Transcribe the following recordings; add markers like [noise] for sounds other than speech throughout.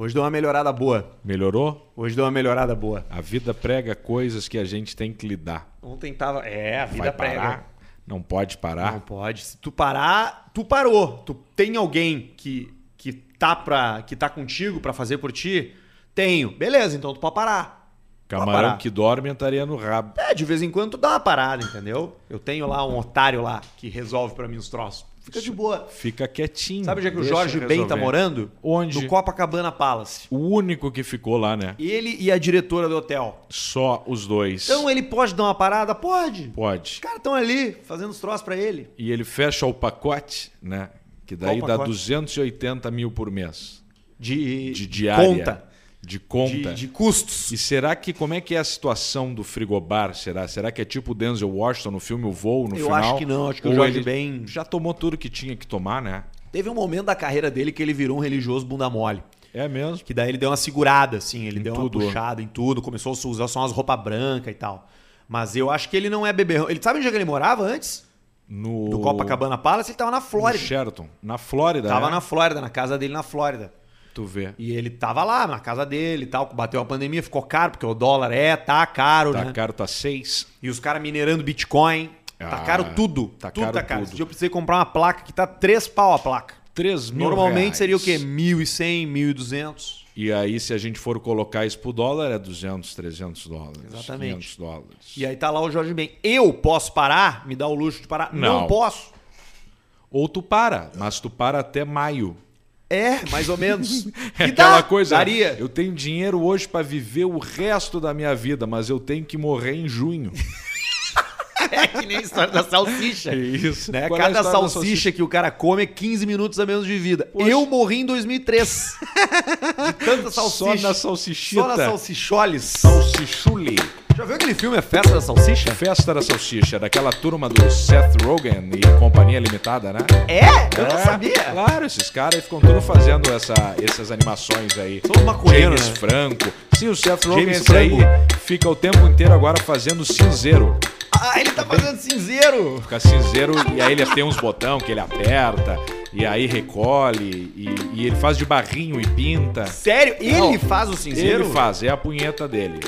Hoje deu uma melhorada boa. Melhorou? Hoje deu uma melhorada boa. A vida prega coisas que a gente tem que lidar. Ontem tava. É, a vida Vai prega. parar? Não pode parar? Não pode. Se tu parar, tu parou. Tu tem alguém que, que, tá, pra, que tá contigo pra fazer por ti? Tenho. Beleza, então tu pode parar. Pode Camarão parar. que dorme entaria no rabo. É, de vez em quando tu dá uma parada, entendeu? Eu tenho lá um otário lá que resolve pra mim os troços. Fica de boa. Fica quietinho. Sabe onde é que o Jorge Ben tá morando? Onde? No Copacabana Palace. O único que ficou lá, né? Ele e a diretora do hotel. Só os dois. Então ele pode dar uma parada? Pode. Os Pode. caras estão ali fazendo os troços pra ele. E ele fecha o pacote, né? Que daí dá pacote? 280 mil por mês. De, De diária. conta. De conta. De, de custos. E será que, como é que é a situação do frigobar? Será, será que é tipo o Denzel Washington no filme O Voo, no Eu final? acho que não, acho que o Ou Jorge ele Ben- Já tomou tudo que tinha que tomar, né? Teve um momento da carreira dele que ele virou um religioso bunda mole. É mesmo. Que daí ele deu uma segurada, assim, ele deu tudo. uma puxada em tudo, começou a usar só umas roupas brancas e tal. Mas eu acho que ele não é beberrão. Ele sabe onde é que ele morava antes? No, Do Copacabana Palace, ele tava na no Flórida. Sheraton. Na Flórida, Tava né? na Flórida, na casa dele na Flórida. Tu vê. E ele tava lá, na casa dele e tal, bateu a pandemia, ficou caro, porque o dólar é, tá caro, Tá né? caro, tá seis. E os caras minerando Bitcoin. tá Ah, caro tudo. tá tudo caro tá caro. tudo. Dia eu precisei comprar uma placa que tá 3 pau a placa. 3 mil Normalmente reais. seria o quê? 1.100, 1.200. E aí, se a gente for colocar isso pro dólar, é 200, 300 dólares. Exatamente. 500 dólares. E aí tá lá o Jorge Ben. Eu posso parar? Me dá o luxo de parar? Não, Não. posso. Ou tu para, mas tu para até maio. É, mais ou menos. [laughs] É E aquela dá, coisa. Daria. Eu tenho dinheiro hoje pra viver o resto da minha vida, mas eu tenho que morrer em junho. [laughs] É que nem a história da salsicha. [laughs] isso. Né? É Cada história da salsicha, que o cara come é 15 minutos a menos de vida. Poxa. Eu morri em 2003. de tanta salsicha. Só na salsichita. Só na salsicholes. Salsichule. Já viu aquele filme A Festa da Salsicha? Festa da Salsicha, daquela turma do Seth Rogen e Companhia Limitada, né? É? Eu não É, sabia. Claro, esses caras ficam tudo fazendo essa, essas animações aí. São os maconheiros, James né? Franco. Sim, o Seth Rogen esse aí fica o tempo inteiro agora fazendo cinzeiro. Ah, ele tá fazendo cinzeiro. Fica cinzeiro e aí ele tem uns botão que ele aperta e aí recolhe e, e ele faz de barrinho e pinta. Sério? Ele Não, faz o cinzeiro? Ele faz, é a punheta dele.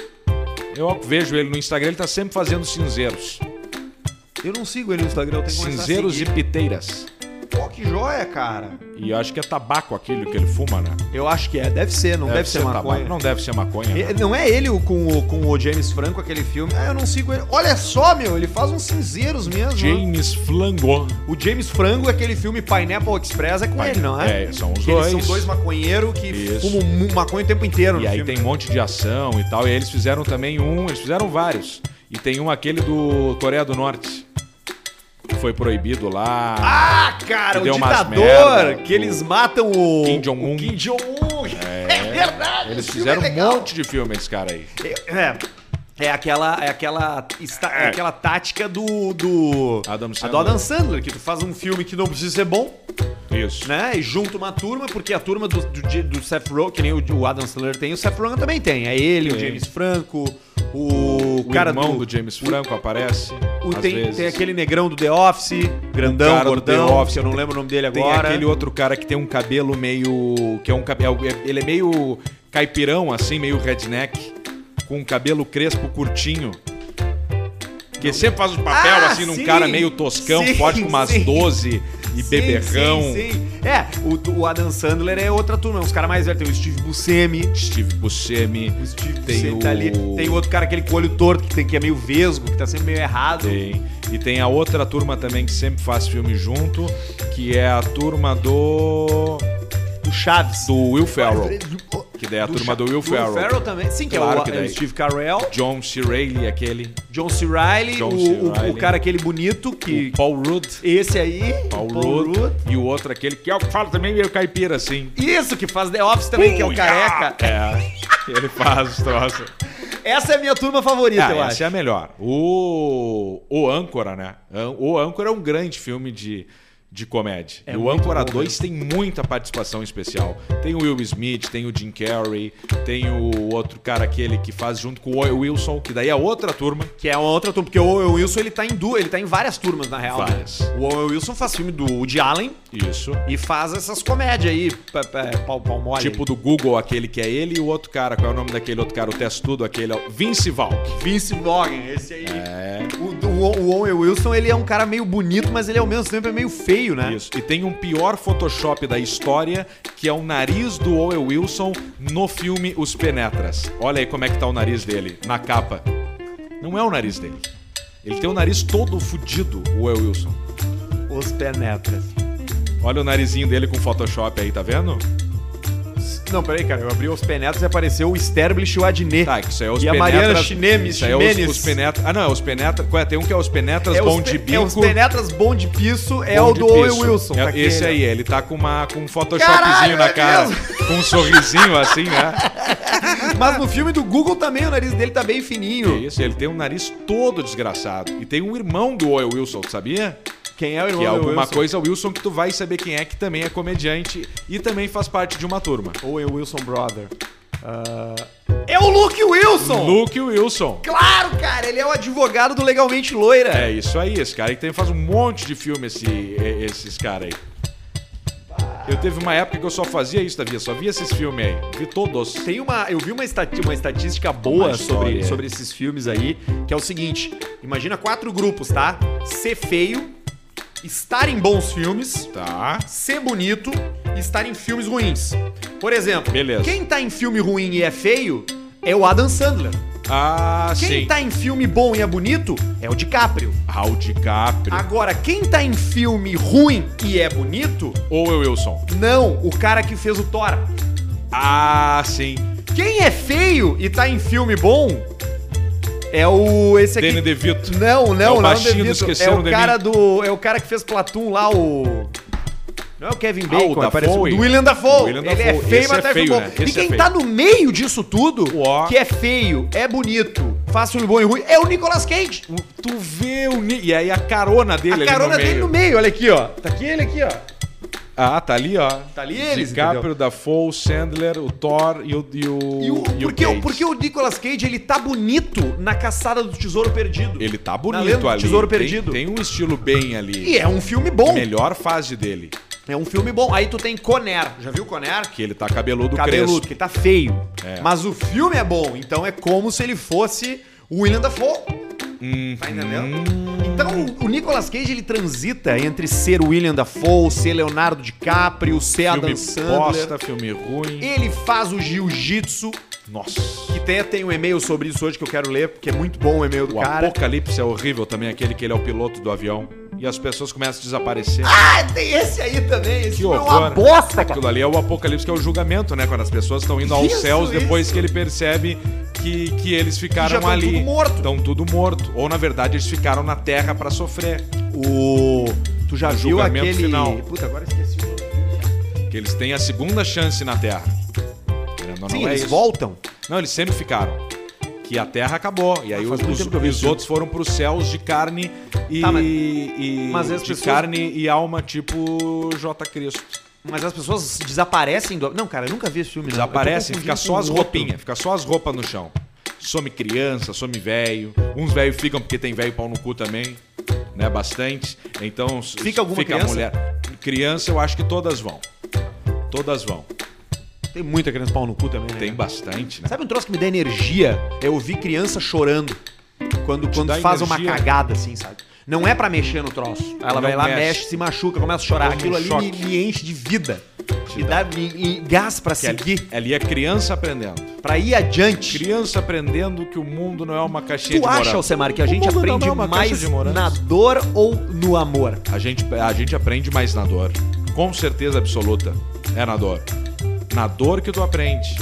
Eu vejo ele no Instagram, ele tá sempre fazendo cinzeiros. Eu não sigo ele no Instagram, eu tenho que Cinzeiros e piteiras. Pô, que joia, cara. E eu acho que é tabaco aquele que ele fuma, né? Eu acho que é. Deve ser, não deve, ser, maconha. tabaco. Não deve ser maconha. né? E- Não é ele com o, com o James Franco, aquele filme. Ah, eu não sigo ele. Olha só, meu, ele faz uns cinzeiros mesmo. né? James Flangon. O James Frango, aquele filme Pineapple Express, é com Pai- ele, não é? é, são os Que Eles dois. são dois maconheiros que Isso. fumam maconha o tempo inteiro no E aí filme. tem um monte de ação e tal. E aí eles fizeram também um, eles fizeram vários. E tem um aquele do Coreia do Norte. Foi proibido lá. Ah, cara, o ditador, que o eles matam o... Kim Jong-un. o Kim Jong-un. [laughs] É, verdade. eles fizeram é um monte de filme, esse cara aí. É, é aquela, é aquela, esta- é aquela tática do, do Adam a do Sandler. Adam Sandler, que tu faz um filme que não precisa ser bom, Isso. né? E junta uma turma, porque a turma do, do, do Seth Rogen, que nem o, o Adam Sandler tem, o Seth Rogen também tem. É ele, o Tem. James Franco, o, O cara irmão do, James Franco aparece. o- tem, tem aquele negrão do The Office, grandão, do gordão, The Office, eu não tem- lembro o nome dele Tem agora. aquele outro cara que tem um cabelo meio. que é um cabelo. Ele é meio caipirão, assim, meio redneck. Com um cabelo crespo curtinho. Que sempre faz o papel, Ah, assim, num sim, cara meio toscão, sim, forte com umas sim. 12 e Sim, beberrão. Sim, sim. É, o, o Adam Sandler é outra turma, é uns caras mais velhos. Tem o Steve Buscemi, Steve Buscemi. O Steve Tem Buscemi tá o- ali. Tem outro cara, aquele com o olho torto, que, tem, que é meio vesgo, que tá sempre meio errado. Tem. E tem a outra turma também que sempre faz filme junto, que é a turma do. O Chaves. do Will Ferrell. Que daí é a Do turma do Will Ferrell. Ferrell também. Sim, que Claro é, o, que é o. Steve Carell, John C. Reilly, aquele. John C. Reilly, o, o- o cara aquele bonito, que... O Paul Rudd. Esse aí, Paul, Paul Rudd. Rudd. E o outro, aquele que é o que fala também meio caipira, assim. Isso, que faz The Office também, que é o careca. É. Ele faz os troços. Essa é a minha turma favorita, Ah, eu essa acho. é a melhor. O, o Âncora, né? O Âncora é um grande filme de, de comédia. É e o Âncora bom 2 tem muita participação especial. Tem o Will Smith, tem o Jim Carrey, tem o outro cara aquele que faz junto com o Wilson, que daí é outra turma. Que é outra turma, porque o Owen Wilson ele tá em duas, ele tá em várias turmas, na real. né? Várias. O Owen Wilson faz filme do Woody Allen Isso. e faz essas comédias aí, pau, pau mole. Tipo do Google, aquele que é ele, e o outro cara, qual é o nome daquele outro cara? O testudo, aquele, é o Vince Valk. Vince Vaughn, esse aí. É. O, o, o Owen Wilson, ele é um cara meio bonito, mas ele ao mesmo tempo é meio feio, né? Isso. E tem um pior Photoshop da história, que é o nariz do Owen Wilson no filme Os Penetras. Olha aí como é que tá o nariz dele, na capa. Não é o nariz dele. Ele tem o nariz todo fudido, o Owen Wilson. Os penetras. Olha o narizinho dele com Photoshop aí, tá vendo? Não, peraí, cara, eu abri os penetras e apareceu o Sterblich e o Adnet. Tá, que isso aí é os E a penetras. Mariana Chinemes, Isso aí é os, os penetras. Ah, não, é os penetras. Qual é? Tem um que é os penetras É bom os, de pe- é os bico. penetras bom de piso, é bom o de do Owen piso. Wilson. É tá esse aí, ele tá com, uma, com um photoshopzinho Caralho, na é cara. Com um sorrisinho assim, né? [laughs] Mas no filme do Google também o nariz dele tá bem Que fininho. isso, ele tem um nariz todo desgraçado. E tem um irmão do Owen Wilson, tu sabia? Quem é o irmão Que é alguma Wilson? coisa Wilson que tu vai saber quem é, que também é comediante e também faz parte de uma turma. Owen Wilson Brother. Ah, É o Luke Wilson! Luke Wilson. Claro, cara, ele é o advogado do Legalmente Loira. É isso aí, esse cara que faz um monte de filme, esse, esses caras aí. Eu teve uma época que eu só fazia isso, Davi, só via esses filmes aí. Vi todos. Tem uma, eu vi uma, estati- uma estatística boa Uma sobre, é. sobre esses filmes aí, que é o seguinte: imagina quatro grupos, tá? Ser feio, estar em bons filmes, Tá. ser bonito e estar em filmes ruins. Por exemplo, Beleza. quem tá em filme ruim e é feio é o Adam Sandler. Ah, Quem sim. tá em filme bom e é bonito é o DiCaprio. Raul DiCaprio. Agora, quem tá em filme ruim e é bonito, Owen Wilson. não, o cara que fez o Thor. Ah, sim. Quem é feio e tá em filme bom é o esse aqui. Danny DeVito. Não, não, É o baixinho do DeVito. É o de cara do é o cara que fez Platum lá o não é o Kevin Ah, o Bacon, é parecido- Dafoe? do William Dafoe. William Ele é Dafoe. feio, Esse mas é tá feio, bom. né? E Esse é quem feio. tá no meio disso tudo, Ó. que é feio, é bonito, faz filme bom e ruim, é o Nicolas Cage. Tu vê o. Ni- E aí a carona dele A carona no meio. dele no meio, olha aqui, ó. Tá aqui ele aqui, ó. Ah, tá ali, ó. Tá ali eles, DiCaprio? Dafoe, Sandler, o Thor e o. E o, E o, e porque, o, porque o Nicolas Cage, ele tá bonito na caçada do Tesouro Perdido. Ele tá bonito ali. Tesouro tem, Perdido. tem um estilo bem ali. E é um filme bom. Melhor fase dele. É um filme bom. Aí tu tem Conner. Já viu Conner? Que ele tá cabeludo, Cabeludo, crespo. que tá feio. É. Mas o filme é bom, então é como se ele fosse o William Dafoe. Hum, Tá entendendo? Então o Nicolas Cage ele transita entre ser William Dafoe, ser Leonardo DiCaprio, ser filme Adam Sandler. bosta, filme ruim. Ele faz o jiu-jitsu, Nossa. que tem, tem um e-mail sobre isso hoje que eu quero ler, porque é muito bom o e-mail do O cara. Apocalipse é horrível também, aquele que ele é o piloto do avião. E as pessoas começam a desaparecer. Ah, tem esse aí também. Esse Que é horror. uma bosta, cara. Aquilo ali é o apocalipse, que é o julgamento, né? Quando as pessoas estão indo aos Isso, céus depois isso. que ele percebe que, que eles ficaram Já ali. tudo morto. Estão tudo morto. Ou, na verdade, eles ficaram na terra pra sofrer. O... Tu já O viu julgamento aquele... final. Puta, agora esqueci o. Que eles têm a segunda chance na terra. Sim, é eles voltam. Não, eles sempre ficaram. Que a terra acabou. E aí Ah, os, os- os outros foram pros céus de carne e. Tá, mas- e- mas as de pessoas- carne e alma, tipo J. Cristo. Mas as pessoas desaparecem do... Não, cara, eu nunca vi esse filme. não. Eu tô Desaparece, confundindo fica só as roupinhas, fica só as roupas no chão. Some criança, some velho. Uns velhos ficam porque tem velho pau no cu também, né? Bastante. Então Fica alguma fica a criança? mulher. Criança, eu acho que todas vão. Todas vão. Tem muita criança pau no cu também, né? Tem bastante, né? Sabe um troço que me dá energia? É ouvir criança chorando quando, quando dá faz uma energia? cagada, assim, sabe? Não é pra mexer no troço. Ela Não vai lá, mexe. mexe, se machuca, começa a chorar. Aquilo ali me, me enche de vida. Me dá me- me gás pra Que seguir, ali é criança aprendendo. pra ir adiante. Criança aprendendo que o mundo não é uma caixinha Tu de acha, morango. Alcemar, que a O gente não aprende é uma mais na dor ou no amor? A gente, a gente aprende mais na dor. Com certeza absoluta. É na dor. Na dor que tu aprende.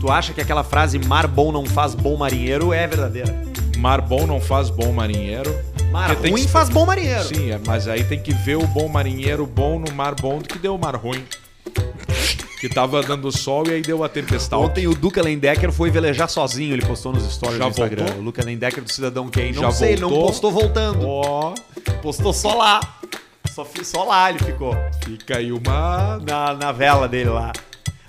Tu acha que aquela frase mar bom não faz bom marinheiro é verdadeira? Mar bom não faz bom marinheiro. Mar Porque ruim que- faz bom marinheiro. Sim, é, mas aí tem que ver o bom marinheiro bom no mar bom do que deu o mar ruim. Que tava dando sol e aí deu a tempestade. Ontem o Duca Lendecker foi velejar sozinho, ele postou nos stories Já do Instagram. voltou? O Luca Lendecker do Cidadão Kane. Não Já sei, ele não voltou? postou voltando. Ó, Postou só lá. Só, só lá ele ficou. Fica aí uma. Na, na vela dele lá.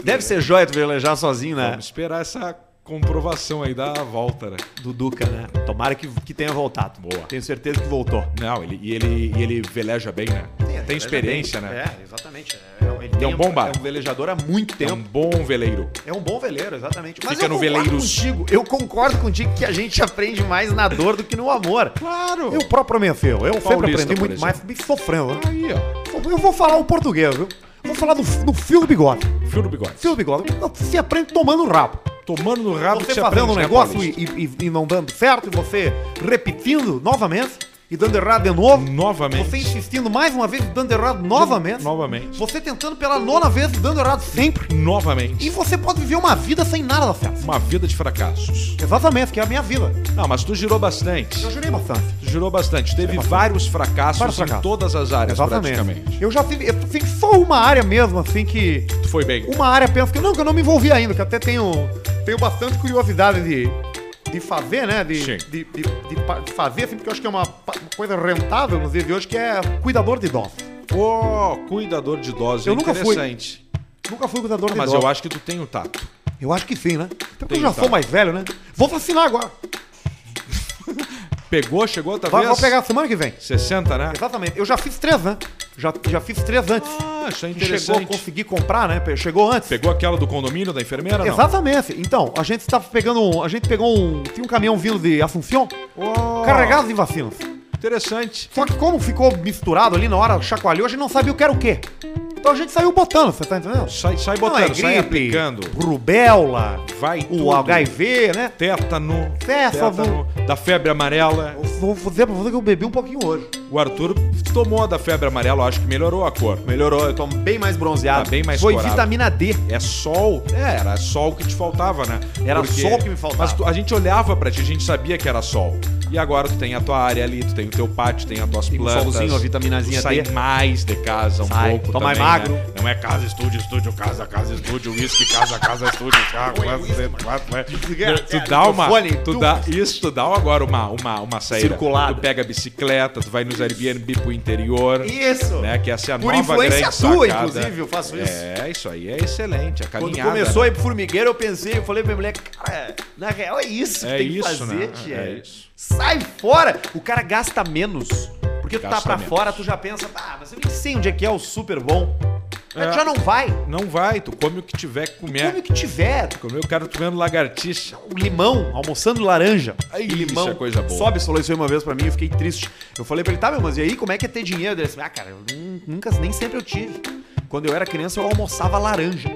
Deve ser joia tu velejar sozinho, né? Vamos esperar essa comprovação aí da volta, né? Do Duca, né? Tomara que, que tenha voltado. Boa. Tenho certeza que voltou. Não, ele, e, ele, e ele veleja bem, né? Tem experiência, né? É, exatamente. É, ele Tem um bom bar. É um velejador há muito É tempo. um bom veleiro. É um bom veleiro, exatamente. Mas Fica eu no Veleiros. contigo. Eu concordo contigo que a gente aprende mais na dor do que no amor. Claro! Eu propriamente, eu, eu sempre aprendi muito mais exemplo. sofrendo. Aí, ó. Eu vou falar o português, viu? Vou falar do, do fio do bigode. Fio do bigode. Fio do bigode. Você aprende tomando o rabo. Tomando no rabo Você que fazendo um né, negócio e, e- e não dando certo, e você repetindo novamente e dando errado de novo. Novamente. Você insistindo mais uma vez e dando errado novamente. Novamente. Você tentando pela nona vez e dando errado sempre. Novamente. E você pode viver uma vida sem nada dar certo. Uma vida de fracassos. Exatamente, que é a minha vida. Não, mas tu girou bastante. Eu jurei bastante. Tu girou bastante. Teve bastante. vários fracassos Vários em fracassos. todas as áreas, praticamente. Eu já tive, eu tive só uma área mesmo, assim, que. Tu foi bem. Uma área penso que não, que eu não me envolvi ainda, que até tenho, tenho bastante curiosidade de, de fazer, né? De, de, de, de fazer, assim, porque eu acho que é uma, uma coisa rentável nos dias de hoje, que é cuidador de idosos. Ô, cuidador de idosos. Eu é nunca fui. interessante. Nunca fui cuidador de Mas idosos. eu acho que tu tem o tato. Eu acho que sim, né? Até porque eu Tem, já tá. sou mais velho, né? Vou vacinar agora. [laughs] Pegou, chegou outra Vai, vez? vou pegar semana que vem. 60, né? Exatamente. Eu já fiz três, né? Já, já fiz três antes. É Que chegou, interessante. consegui comprar, né? Chegou antes. Pegou aquela do condomínio da enfermeira, não? Exatamente. Então, a gente estava pegando um. A gente pegou um. Tinha um caminhão vindo de Assunção, Ô, carregado de vacinas. Interessante. Só que como ficou misturado ali na hora, chacoalhou, a gente não sabia o que era o quê. Então a gente saiu botando, você tá entendendo? Sai, sai botando, é sai gripe, aplicando. Rubéola, Vai o tudo. HIV, né? Tétano. Tétano. Da febre amarela. Vou dizer pra você que eu bebi um pouquinho hoje. O Arthur tomou a da febre amarela, eu acho que melhorou a cor. Melhorou, eu tô bem mais bronzeado. Tá bem mais Foi corado. vitamina D. É sol. É, era sol que te faltava, né? Era sol que me faltava. Mas tu- a gente olhava pra ti, a gente sabia que era sol. E agora tu tem a tua área ali, tu tem o teu pátio, tem as tuas Tem um plantas. solzinho, a vitaminazinha tu sai D. mais de casa um Sai, pouco tô mais magro. né? Não é casa, estúdio, estúdio, casa, casa, estúdio, uísque, casa, casa, estúdio, carro, quatro, quatro, né? Tu dá uma, tu tu- dá, isso, tu dá agora uma, uma, uma saída. Circulada. Tu pega a bicicleta, tu vai nos Airbnb pro interior. Isso. Né, que essa é a Por nova influência tua, sacada. inclusive, eu faço isso. É, isso aí é excelente. A Quando caminhada, começou né? a ir pro formigueiro, eu pensei, eu falei pra minha mulher, cara, na real é isso que É tem que isso, fazer, né? tia. É isso. Sai fora! O cara gasta menos. Porque tu tá pra fora, tu já pensa, ah, mas eu nem sei onde é que é o super bom. É. tu já não vai. Não vai, tu come o que tiver que comer. Come o que tiver. Tu Comer o cara comendo lagartixa. um limão, almoçando laranja. Aí, e limão. isso é coisa boa. Sobe falou isso aí uma vez pra mim, eu fiquei triste. Eu falei pra ele, tá, meu, mas e aí, como é que é ter dinheiro? Ele disse, ah, cara, eu nun- nunca, nem sempre eu tive. Quando eu era criança, eu almoçava laranja.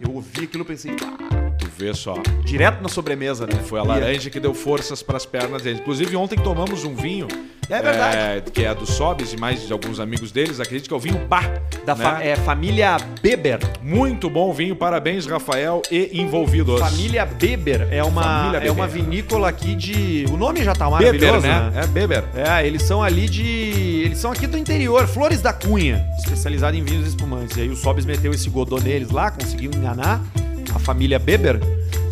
Eu ouvi aquilo e pensei, ah, Tu vê só. direto na sobremesa, né? Foi a laranja que deu forças pras pernas dele. Inclusive, ontem tomamos um vinho. É verdade. é, que é do Sobes e mais de alguns amigos deles. Acredito que é o vinho Bar. Da né? fa- é, família Beber. Muito bom vinho. Parabéns, Rafael e envolvidos. Família Beber é uma, Família é uma Beber. vinícola aqui de. O nome já tá Beber, maravilhoso, né? né? É Beber. É, eles são ali de. Eles são aqui do interior, Flores da Cunha, especializado em vinhos espumantes. E aí o Sobes meteu esse godô neles lá, conseguiu enganar a família Beber.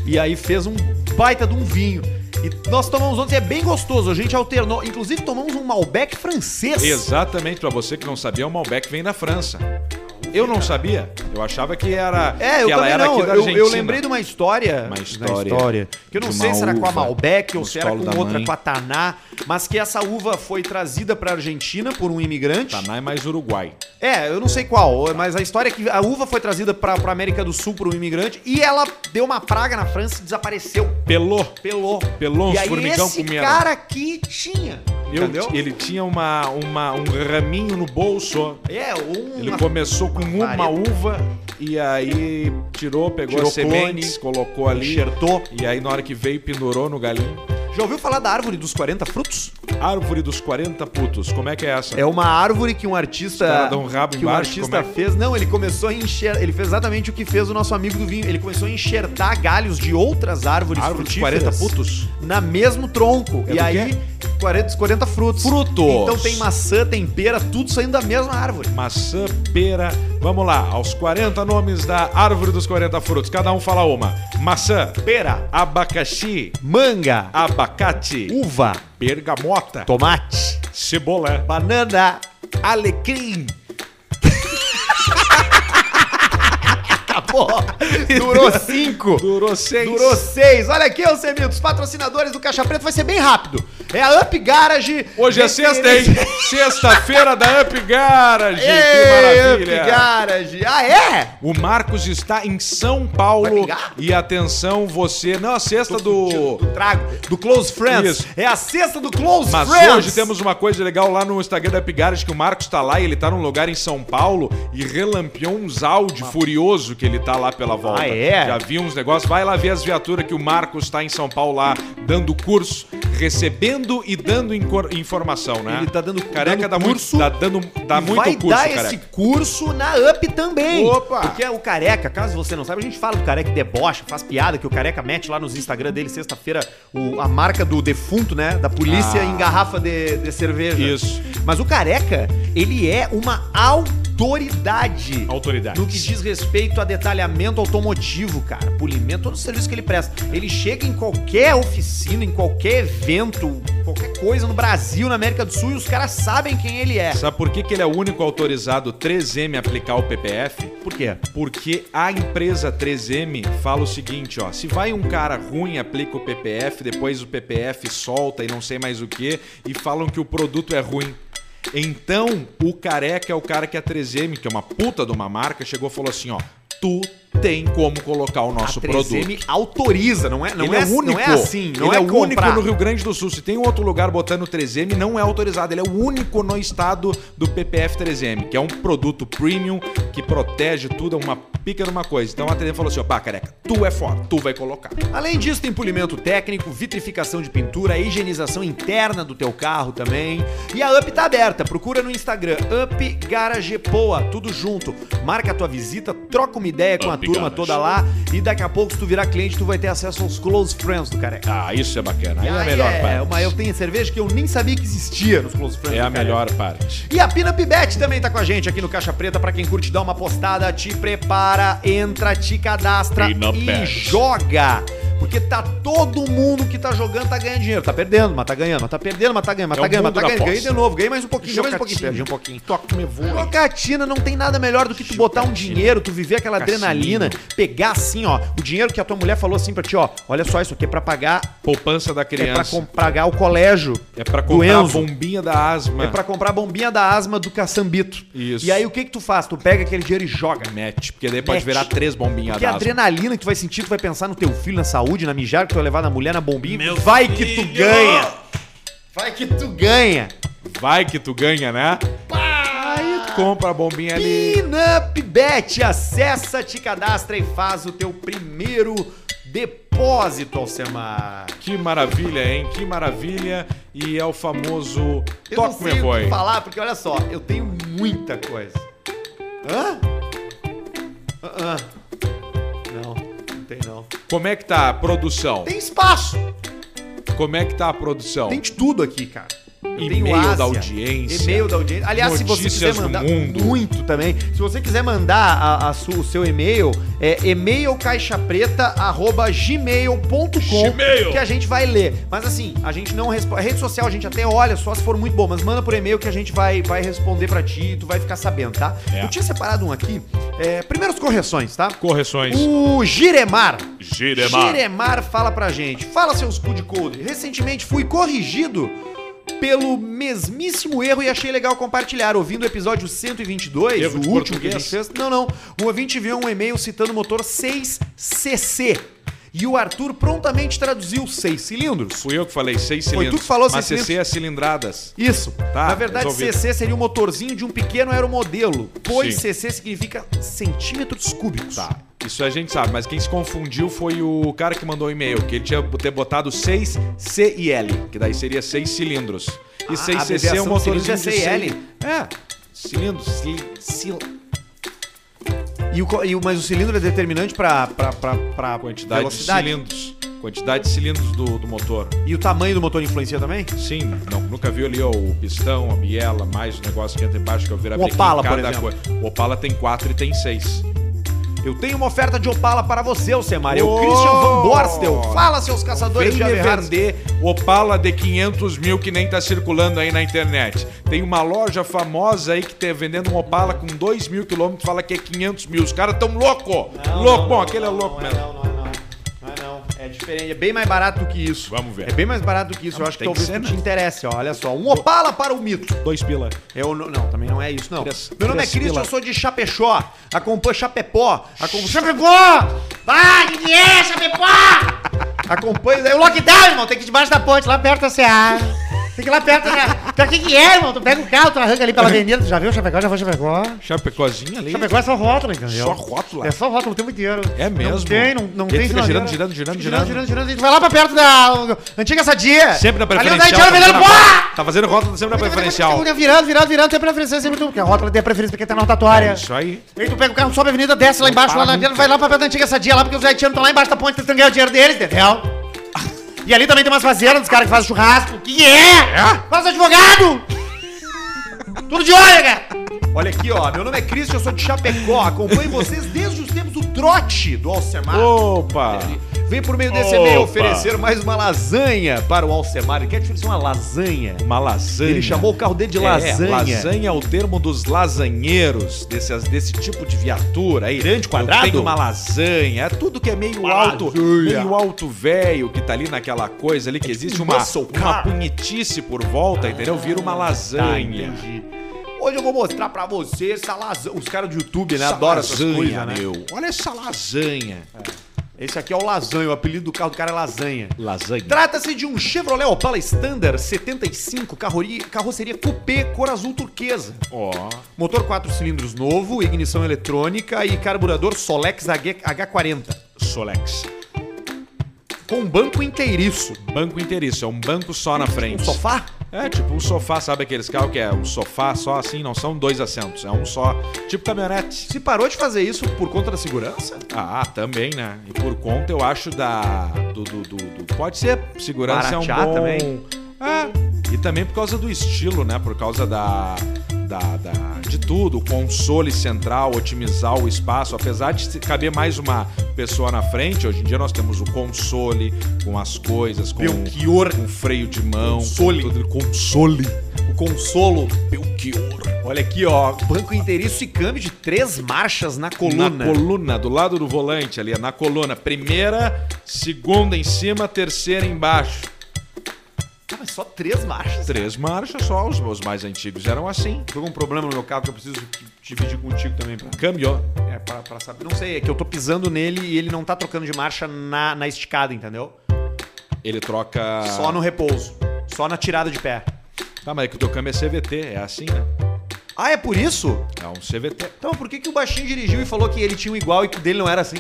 E aí fez um baita de um vinho. E nós tomamos ontem, é bem gostoso. A gente alternou. Inclusive tomamos um Malbec francês. Exatamente, pra você que não sabia, o Malbec vem da França. Eu não sabia. Eu achava que era. É, eu que ela também era não. aqui da Eu, Argentina. eu lembrei de uma história. Uma história Que eu não de sei uma se era com a uva Malbec ou no se era colo com da outra, mãe. com a Taná. Mas que essa uva foi trazida pra Argentina por um imigrante. Taná é mais Uruguai. É, eu não sei qual, mas a história é que a uva foi trazida pra, pra América do Sul por um imigrante e ela deu uma praga na França e desapareceu. Pelô. Pelou. Pelou, e os aí formigão esse comeram. cara aqui tinha. Eu- ele tinha uma, uma, um raminho no bolso. É, um. Ele começou com uma uva e aí tirou, pegou Tirou as sementes, clone, colocou ali. enxertou. E aí na hora que veio, pendurou no galinho. Já ouviu falar da árvore dos 40 frutos? Árvore dos 40 putos. Como é que é essa? É uma árvore que um artista. Dão um rabo que embaixo, um artista é fez. Não, ele começou a enxertar. Ele fez exatamente o que fez o nosso amigo do vinho. Ele começou a enxertar galhos de outras árvores Árvore dos frutíferas 40 putos? Na mesmo tronco. É e aí, 40, 40 frutos. Frutos. Então tem maçã, tem pera, tudo saindo da mesma árvore. Maçã, pera. Vamos lá, aos 40 nomes da árvore dos 40 frutos. Cada um fala uma. Maçã, Pera, abacaxi, manga, abacate, uva, bergamota, tomate, cebola, banana, Alecrim. Acabou. Durou cinco. Durou seis. Durou seis. Olha aqui, os patrocinadores do Caixa Preta vai ser bem rápido. É a Up Garage. Hoje é sexta, hein? Sexta-feira da Up Garage. Ei, que maravilha. Up Garage. Ah, é? O Marcos está em São Paulo. E atenção, você. Não, a sexta do. Do trago. Do Close Friends. Isso. É a sexta do Close Mas Friends. hoje temos uma coisa legal lá no Instagram da Up Garage, que o Marcos tá lá e ele tá num lugar em São Paulo e relampeou uns áudios furioso que ele tá lá pela volta. Ah, é? Já vi uns negócios. Vai lá ver as viaturas que o Marcos tá em São Paulo lá, dando curso, recebendo e dando informação, né? Ele tá dando- Careca dando dá curso muito, dá, dando, dá muito vai curso, dar careca. esse curso na UP também. Opa! Porque o Careca, caso você não saiba, a gente fala do Careca que debocha, faz piada, que o Careca mete lá nos Instagram dele sexta-feira a marca do defunto, né? Da polícia Ah. em garrafa de, de cerveja. Isso. Mas o Careca, ele é uma autoridade. Autoridades. No que diz respeito a detalhamento automotivo, cara. Polimento, todo o serviço que ele presta. Ele chega em qualquer oficina, em qualquer evento, qualquer coisa no Brasil, na América do Sul, e os caras sabem quem ele é. Sabe por que, que ele é o único autorizado 3M a aplicar o PPF? Por quê? Porque a empresa 3M fala o seguinte, ó, se vai um cara ruim aplica o PPF, depois o PPF solta e não sei mais o que e falam que o produto é ruim. Então, o careca é o cara que a 3M, que é uma puta de uma marca, chegou e falou assim, ó, tu tem como colocar o nosso a 3M produto. autoriza, não é, não ele é, é, o único. não é assim, não ele é, é, o único comprar. no Rio Grande do Sul. Se tem outro lugar botando 3M, não é autorizado. Ele é o único no estado do PPF 3M, que é um produto premium que protege tudo, é uma pica de uma coisa. Então a 3M falou assim: ó, pá, careca, tu é foda, tu vai colocar. Além disso, tem polimento técnico, vitrificação de pintura, higienização interna do teu carro também. E a Up tá aberta. Procura no Instagram Up Garage Poa, tudo junto. Marca a tua visita, troca uma ideia com a Up turma Garage. toda lá e daqui a pouco se tu virar cliente, tu vai ter acesso aos close friends do careca. Ah, isso é bacana. Aí é a melhor é, parte. uma eu tenho cerveja que eu nem sabia que existia nos close friends É a melhor parte. E a Pinup Bet também tá com a gente aqui no Caixa Preta. Pra quem curte dar uma postada, te prepara, entra, te cadastra e joga. Porque tá todo mundo que tá jogando tá ganhando dinheiro. Tá perdendo, mas tá ganhando, mas tá perdendo, mas tá ganhando, mas É tá ganhando, mas tá ganhando. Ganhei de novo, ganhei mais um pouquinho, ganhei mais um pouquinho, perdi um pouquinho. Toca me voa. Jogatina não tem nada melhor do que tu botar um dinheiro, tu viver aquela adrenalina, pegar assim, ó, o dinheiro que a tua mulher falou assim pra ti, ó, olha só, isso aqui é pra pagar, Poupança da é pra criança. com- pagar o colégio É pra comprar a bombinha da asma. É pra comprar a bombinha da asma do caçambito. Isso. E aí o que que tu faz? Tu pega aquele dinheiro e joga. Mete, porque daí pode virar três bombinhas da asma. adrenalina que tu vai sentir, tu vai pensar no teu filho, na saúde, na mijada que tu vai levar na mulher, na bombinha. vai que tu ganha! Vai que tu ganha! Vai que tu ganha, né? Aí tu compra a bombinha ali. Pinup Bet, acessa, te cadastra e faz o teu primeiro depósito, Alcemar. Que maravilha, hein? Que maravilha. E é o famoso Eu não Toque sei Me o que falar, porque olha só, eu tenho muita coisa. Hã? Ah, ah. Não, não tem não. Como é que tá a produção? Tem espaço! Como é que tá a produção? Tem de tudo aqui, cara. E-mail da audiência. E-mail da audiência. Aliás, se você quiser mandar mundo. muito também, se você quiser mandar a, a su- o seu e-mail, é e-mailcaixapreta@gmail.com Gmail. que a gente vai ler. Mas assim, a gente não responde. Rede social a gente até olha só se for muito bom, mas manda por e-mail que a gente vai, vai responder pra ti e tu vai ficar sabendo, tá? É. Eu tinha separado um aqui. É, primeiras correções, tá? Correções. O Giremar. Giremar. Giremar fala pra gente. Fala seus cu de. Recentemente fui corrigido pelo mesmíssimo erro e achei legal compartilhar. Ouvindo o episódio 122, Erro o último que a português? gente fez. Não, não. Um ouvinte enviou um e-mail citando o motor 6cc. E o Arthur prontamente traduziu 6 cilindros. Fui eu que falei seis Foi cilindros. tu que falou Mas seis CC é cilindradas. Isso. Tá, Na verdade, resolvido. CC seria o motorzinho de um pequeno aeromodelo, pois Sim. CC significa centímetros cúbicos. Tá. Isso a gente sabe, mas quem se confundiu foi o cara que mandou o e-mail, que ele tinha ter botado 6 C e L, que daí seria 6 cilindros. E Ah, 6 a CC é um de motorzinho cilindro é C e L? É, cilindros. Cili, cil, E o, e o- mas o cilindro é determinante pra, pra quantidade velocidade. de cilindros. Quantidade de cilindros do, do motor. E o tamanho do motor influencia também? Sim, não, nunca viu ali ó, o pistão, a biela, mais o negócio que entra embaixo que eu viro Um Opala, por exemplo. coisa. O Opala tem 4 e tem 6. Eu tenho uma oferta de Opala para você, Alcemar. É o Oh! Christian Van Borstel. Fala, seus caçadores Vem de aberrados. vender Opala de 500 mil que nem tá circulando aí na internet. Tem uma loja famosa aí que tá vendendo um Opala com 2 mil quilômetros, fala que é 500 mil. Os caras tão louco! Não, louco! não, Bom, não, aquele é louco não, mesmo. É diferente. É bem mais barato do que isso. Vamos ver. É bem mais barato do que isso. Não, Eu acho que que talvez ser, não te né? interesse. Ó. Olha só. Um Opala para o mito. Dois pila. Eu não, não, também não é isso, não. Três- Meu nome é pila. eu sou de Chapechó. Acompanho Chapepó. Acompanho... Chapepó! Vai, que é, Chapecó? Acompanho. [laughs] É o lockdown, irmão. Tem que ir debaixo da ponte, lá perto da CA. Tem que ir lá perto da. Pra que que é, irmão? Tu pega o carro, tu arranca ali pela avenida. Tu já viu Chapecó? Já foi Chapecó? Chapecozinha ali. Chapecó é só rótulo, entendeu? Só rótula. É só rótulo o tempo inteiro. É mesmo? Não tem, não, não E tem fica girando, girando, girando, girando. girando, girando. Vai lá pra perto da antiga sadia. Sempre na Ali preferencial. onde a gente vai vendendo tá, pó! fazendo, tá fazendo rótulo sempre na preferencial. Virando, virando, virando, tem preferência sempre tu. Porque a rótula tem a preferência pra quem tá na rotatória. É isso aí. Aí tu pega o carro, sobe a avenida, desce lá embaixo, lá na vai lá pra perto da antiga sadia lá, porque os haitianos estão lá embaixo da ponte tentando ganhar o dinheiro deles, entendeu? E ali também tem umas fazeiras dos caras que fazem churrasco. Que é? Faz advogado! Tudo de olho, cara! Olha aqui, ó. Meu nome é Cristian, eu sou de Chapecó. Acompanho vocês desde os tempos do trote do Alcemar. Opa! Vem por meio desse e-mail oferecer mais uma lasanha para o Alcemar. Ele quer te oferecer uma lasanha. Uma lasanha. Ele chamou o carro dele de É, lasanha. lasanha é o termo dos lasanheiros, desse, desse tipo de viatura aí. Grande, quadrado? Tem uma lasanha, é tudo que é meio Uma alto, lasanha. meio alto velho, que tá ali naquela coisa ali, que existe um uma, uma punhetice por volta, entendeu? Vira uma Tá, lasanha. entendi. Hoje eu vou mostrar pra você essa lasanha. Os caras do YouTube, né? Adoram essas lasanha, coisas, né? meu. Olha essa lasanha. Esse aqui é o lasanha. O apelido do carro do cara é lasanha. Lasanha. Trata-se de um Chevrolet Opala Standard 75, carroria- carroceria coupé cor azul turquesa. Ó, Motor 4 cilindros novo, ignição eletrônica e carburador Solex H- H40. Solex. Com banco inteiriço. Banco inteiriço, é um banco só na Um frente. sofá? É, tipo um sofá, sabe aqueles carros que é um sofá só assim, não são dois assentos, é um só, tipo caminhonete. Se parou de fazer isso por conta da segurança? Ah, também, né? E por conta, eu acho da. Do, do, do- do- pode ser, segurança Baratear é um bom. também. É. E também por causa do estilo, né? Por causa da. Da, da- de tudo, o console central, otimizar o espaço, apesar de caber mais uma pessoa na frente, hoje em dia nós temos o console com as coisas, com, Belchior. com freio de mão, Console. com tudo, console. O consolo. Belchior. Olha aqui, ó. Banco inteiriço e câmbio de três marchas na coluna. Na coluna, do lado do volante ali, na coluna. Primeira, segunda em cima, terceira embaixo. Só três marchas. Três marchas só, os, os mais antigos eram assim. Tô com um problema no meu carro que eu preciso dividir contigo também. Pra, Câmbio. é, pra, pra saber. Não sei, é que eu tô pisando nele e ele não tá trocando de marcha na, na esticada, entendeu? Ele troca. Só no repouso. Só na tirada de pé. Tá, mas é que o teu câmbio é CVT, é assim, né? Ah, é por isso? É um CVT. Então, por que, que o baixinho dirigiu e falou que ele tinha um igual e que o dele não era assim?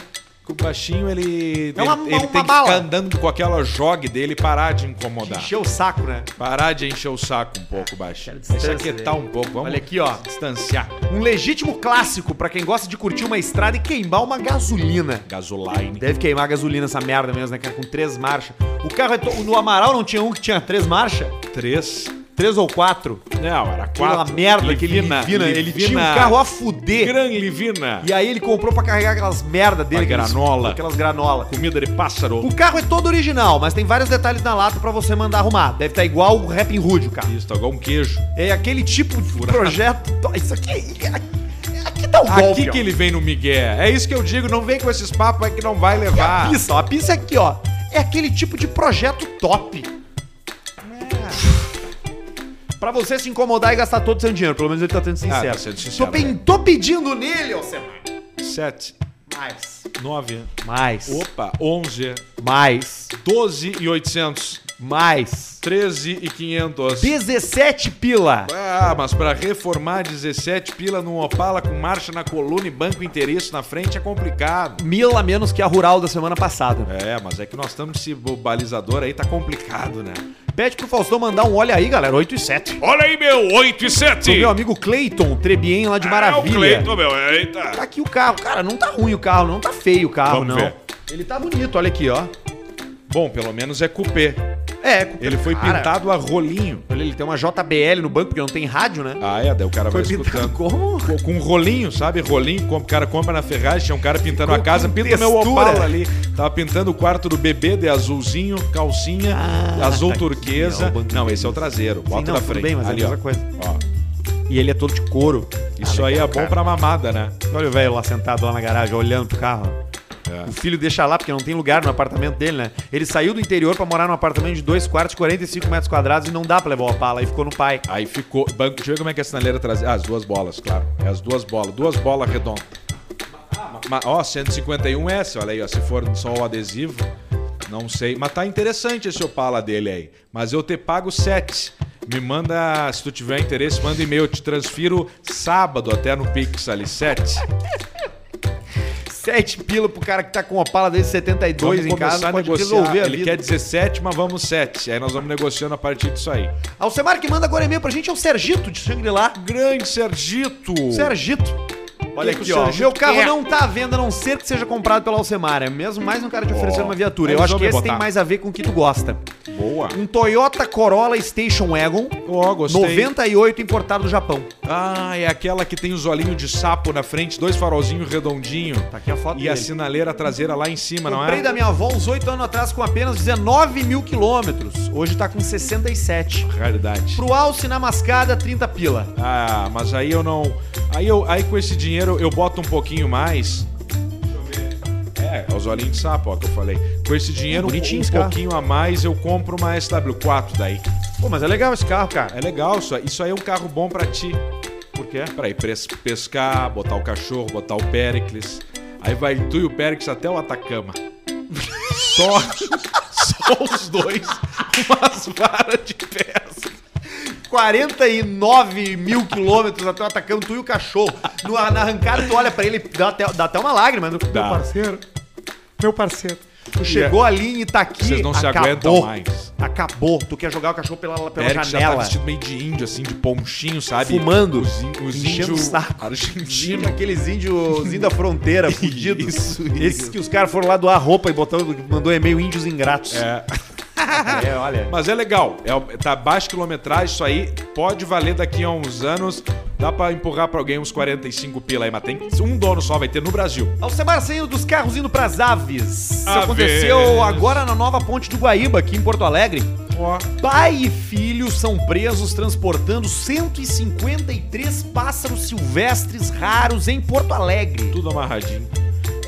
O baixinho, ele. É uma- ele, ele uma tem que bala. ficar andando com aquela jogue dele e parar de incomodar. Encheu o saco, né? Parar de encher o saco um pouco, baixinho. Deixa aquietar dele. um pouco. Vamos Olha aqui, ó. distanciar. Um legítimo clássico pra quem gosta de curtir uma estrada e queimar uma gasolina. Gasoline. Deve queimar gasolina essa merda mesmo, né, cara? Com três marchas. O carro é to... No Amaral não tinha um que tinha três marchas? Três. Três ou quatro? Não, era Aquela quatro. merda, aquele Livina, Livina. Ele Livina. tinha um carro a fuder. Gran Livina. E aí ele comprou pra carregar aquelas merda dele. A granola. Aquelas granola. Comida de pássaro. O carro é todo original, mas tem vários detalhes na lata pra você mandar arrumar. Deve estar igual o Rapping Hood, o carro. Isso, tá igual um queijo. É aquele tipo de projeto. Isso aqui é. Aqui dá um golpe. Aqui ó. que ele vem no Miguel. É isso que eu digo, não vem com esses papos aí que não vai E a levar. pista, ó, a pista aqui, ó. É aquele tipo de projeto top. Pra você se incomodar e gastar todo o seu dinheiro. Pelo menos ele tá sendo sincero. tá sendo sincero, tô, pen- tô pedindo nele, Alcemar. Sete, Mais. nove, Mais. opa, onze, Mais. doze e oitocentos, Mais. treze e quinhentos. 17 pila. Ah, mas pra reformar 17 pila num Opala com marcha na coluna e banco inteiriço na frente é complicado. Mil a menos que a rural da semana passada. É, mas é que nós estamos esse balizador aí, tá complicado, né? Pede pro Faustão mandar um olha aí, galera. 8 e 7. Olha aí, meu, 8 e 7. Pro meu amigo Cleiton Trebien lá de Maravilha. meu, eita. Tá aqui o carro. Cara, não tá ruim o carro, não tá feio o carro, Vamos não. ver. Ele tá bonito, olha aqui, ó. Bom, pelo menos é cupê. É, com- Ele foi Cara, pintado a rolinho. Olha, ele tem uma JBL no banco, porque não tem rádio, né? Ah, é, daí o cara Foi vai pintado escutando. como? Com, com um rolinho, sabe? Rolinho, como o cara compra na ferragem, tinha um cara pintando a Com- casa, pinta meu textura. Opala ali. Tava pintando o quarto do bebê de azulzinho, calcinha, Ah, azul tá aqui, turquesa. ó, o banco não, esse é o traseiro. Bota não, na tudo frente. bem, mas é a ali, mesma ó. coisa. Ó, E ele é todo de couro. Isso Ah, aí é bom pra mamada, né? Olha o velho lá sentado lá na garagem, olhando pro carro. É. O filho deixa lá porque não tem lugar no apartamento dele, né? Ele saiu do interior pra morar num apartamento de dois quartos, 45 metros quadrados e não dá pra levar o Opala. Aí ficou no pai. Aí ficou. Banco, deixa eu ver como é que é a sinaleira traseira. Ah, as duas bolas, claro. É as duas bolas. Duas bolas redondas. Ma- Ó, 151S, olha aí, ó. Se for só o adesivo, não sei. Mas tá interessante esse Opala dele aí. Mas eu te pago 7. Me manda, se tu tiver interesse, manda e-mail. Eu te transfiro sábado até no Pix ali. 7. Sete pila pro cara que tá com o Opala desde 72 em casa, pode resolver a Ele vida. quer 17, mas vamos 7. Aí nós vamos negociando a partir disso aí. Alcemar que manda agora e-mail pra gente é o Sergito de Shangri-La. Grande Sergito! Sergito. Olha aqui, ó. Meu carro quer? não tá à venda, a não ser que seja comprado pela Alcemar. É mesmo mais um cara te oferecendo Ó, uma viatura. Eu acho que esse me tem botar. mais a ver com o que tu gosta. Boa. Um Toyota Corolla Station Wagon, Ó, gostei. 98 importado do Japão. Ah, é aquela que tem os olhinhos de sapo na frente, dois farolzinhos redondinhos. Tá aqui a foto E a dele. sinaleira traseira lá em cima, não Comprei é? da minha avó uns 8 anos atrás com apenas 19 mil quilômetros. Hoje tá com 67. Realidade. Pro Alce na mascada, 30 pila. Ah, mas aí eu não. Aí, eu, aí com esse dinheiro eu boto um pouquinho mais. Deixa eu ver. É, os olhinhos de sapo, ó, que eu falei. Com esse dinheiro, um, Bonitinho um pouquinho a mais, eu compro uma SW4 daí. Pô, mas é legal esse carro, cara. É legal isso. Isso aí é um carro bom pra ti. Por quê? Pra ir pescar, botar o cachorro, botar o Pericles. Aí vai tu e o Pericles até o Atacama. [laughs] Só, só os dois, [laughs] umas varas de pesca. 49 mil quilômetros até o atacando tu e o cachorro. No, na arrancada, tu olha pra ele, dá até, dá até uma lágrima. Meu Dá. parceiro. Meu parceiro. Tu chegou ali em Itaqui, Vocês não se acabou. aguentam mais. Acabou. Tu quer jogar o cachorro pela, pela Pericles já tá janela. vestido meio de índio, assim, de ponchinho, sabe? Fumando, Os, in- os enchendo o índios saco. argentinos. Aqueles índios índio da fronteira, [laughs] fudidos. Isso, Esses isso. que os caras foram lá doar roupa e botou, mandou e-mail índios ingratos. É. [laughs] É, olha. Mas é legal. É, tá baixa quilometragem, isso aí pode valer daqui a uns anos. Dá pra empurrar pra alguém uns 45 pila aí, mas tem um dono só, vai ter no Brasil. Alcemar saindo dos carros indo pras aves. Isso Aves. aconteceu agora na nova ponte do Guaíba, aqui em Porto Alegre. Ó. Pai e filho são presos transportando 153 pássaros silvestres raros em Porto Alegre. Tudo amarradinho.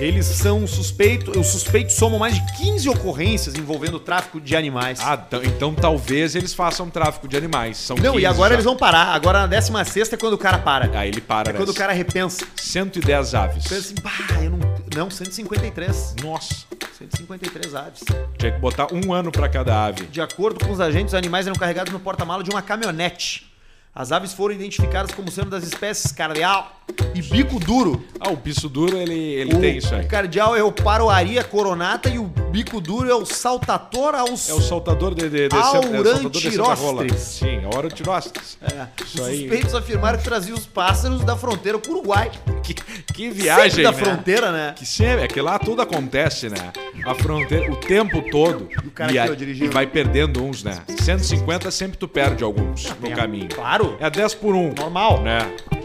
Eles são suspeitos, os suspeitos somam mais de 15 ocorrências envolvendo tráfico de animais. Ah, então, então talvez eles façam tráfico de animais. São Não, 15 e agora já. eles vão parar. Agora na 16 é quando o cara para. Aí ele para, É né? quando o cara repensa. 110 aves. Pensa assim, pá, eu não. Não, 153. Nossa. 153 aves. Tinha que botar um ano pra cada ave. De acordo com os agentes, os animais eram carregados no porta-malas de uma caminhonete. As aves foram identificadas como sendo das espécies cardeal e bico duro. Ah, o piso duro, ele, ele o, tem isso aí. o cardeal é o paroaria coronata e o bico duro é o saltator aos... É o saltador de, de, de, é o saltador. Aurantirostres. Sim, é o Aurantirostres. É. Isso Os aí. suspeitos afirmaram que traziam os pássaros da fronteira pro Uruguai. Que, que viagem, Sempre da né? fronteira, né? Que sempre, é que lá tudo acontece, né? A fronteira, o tempo todo. o cara e, que a- e vai perdendo uns, né? 150 sempre tu perde alguns no a- caminho. Claro. É 10 por 1. Normal. Né?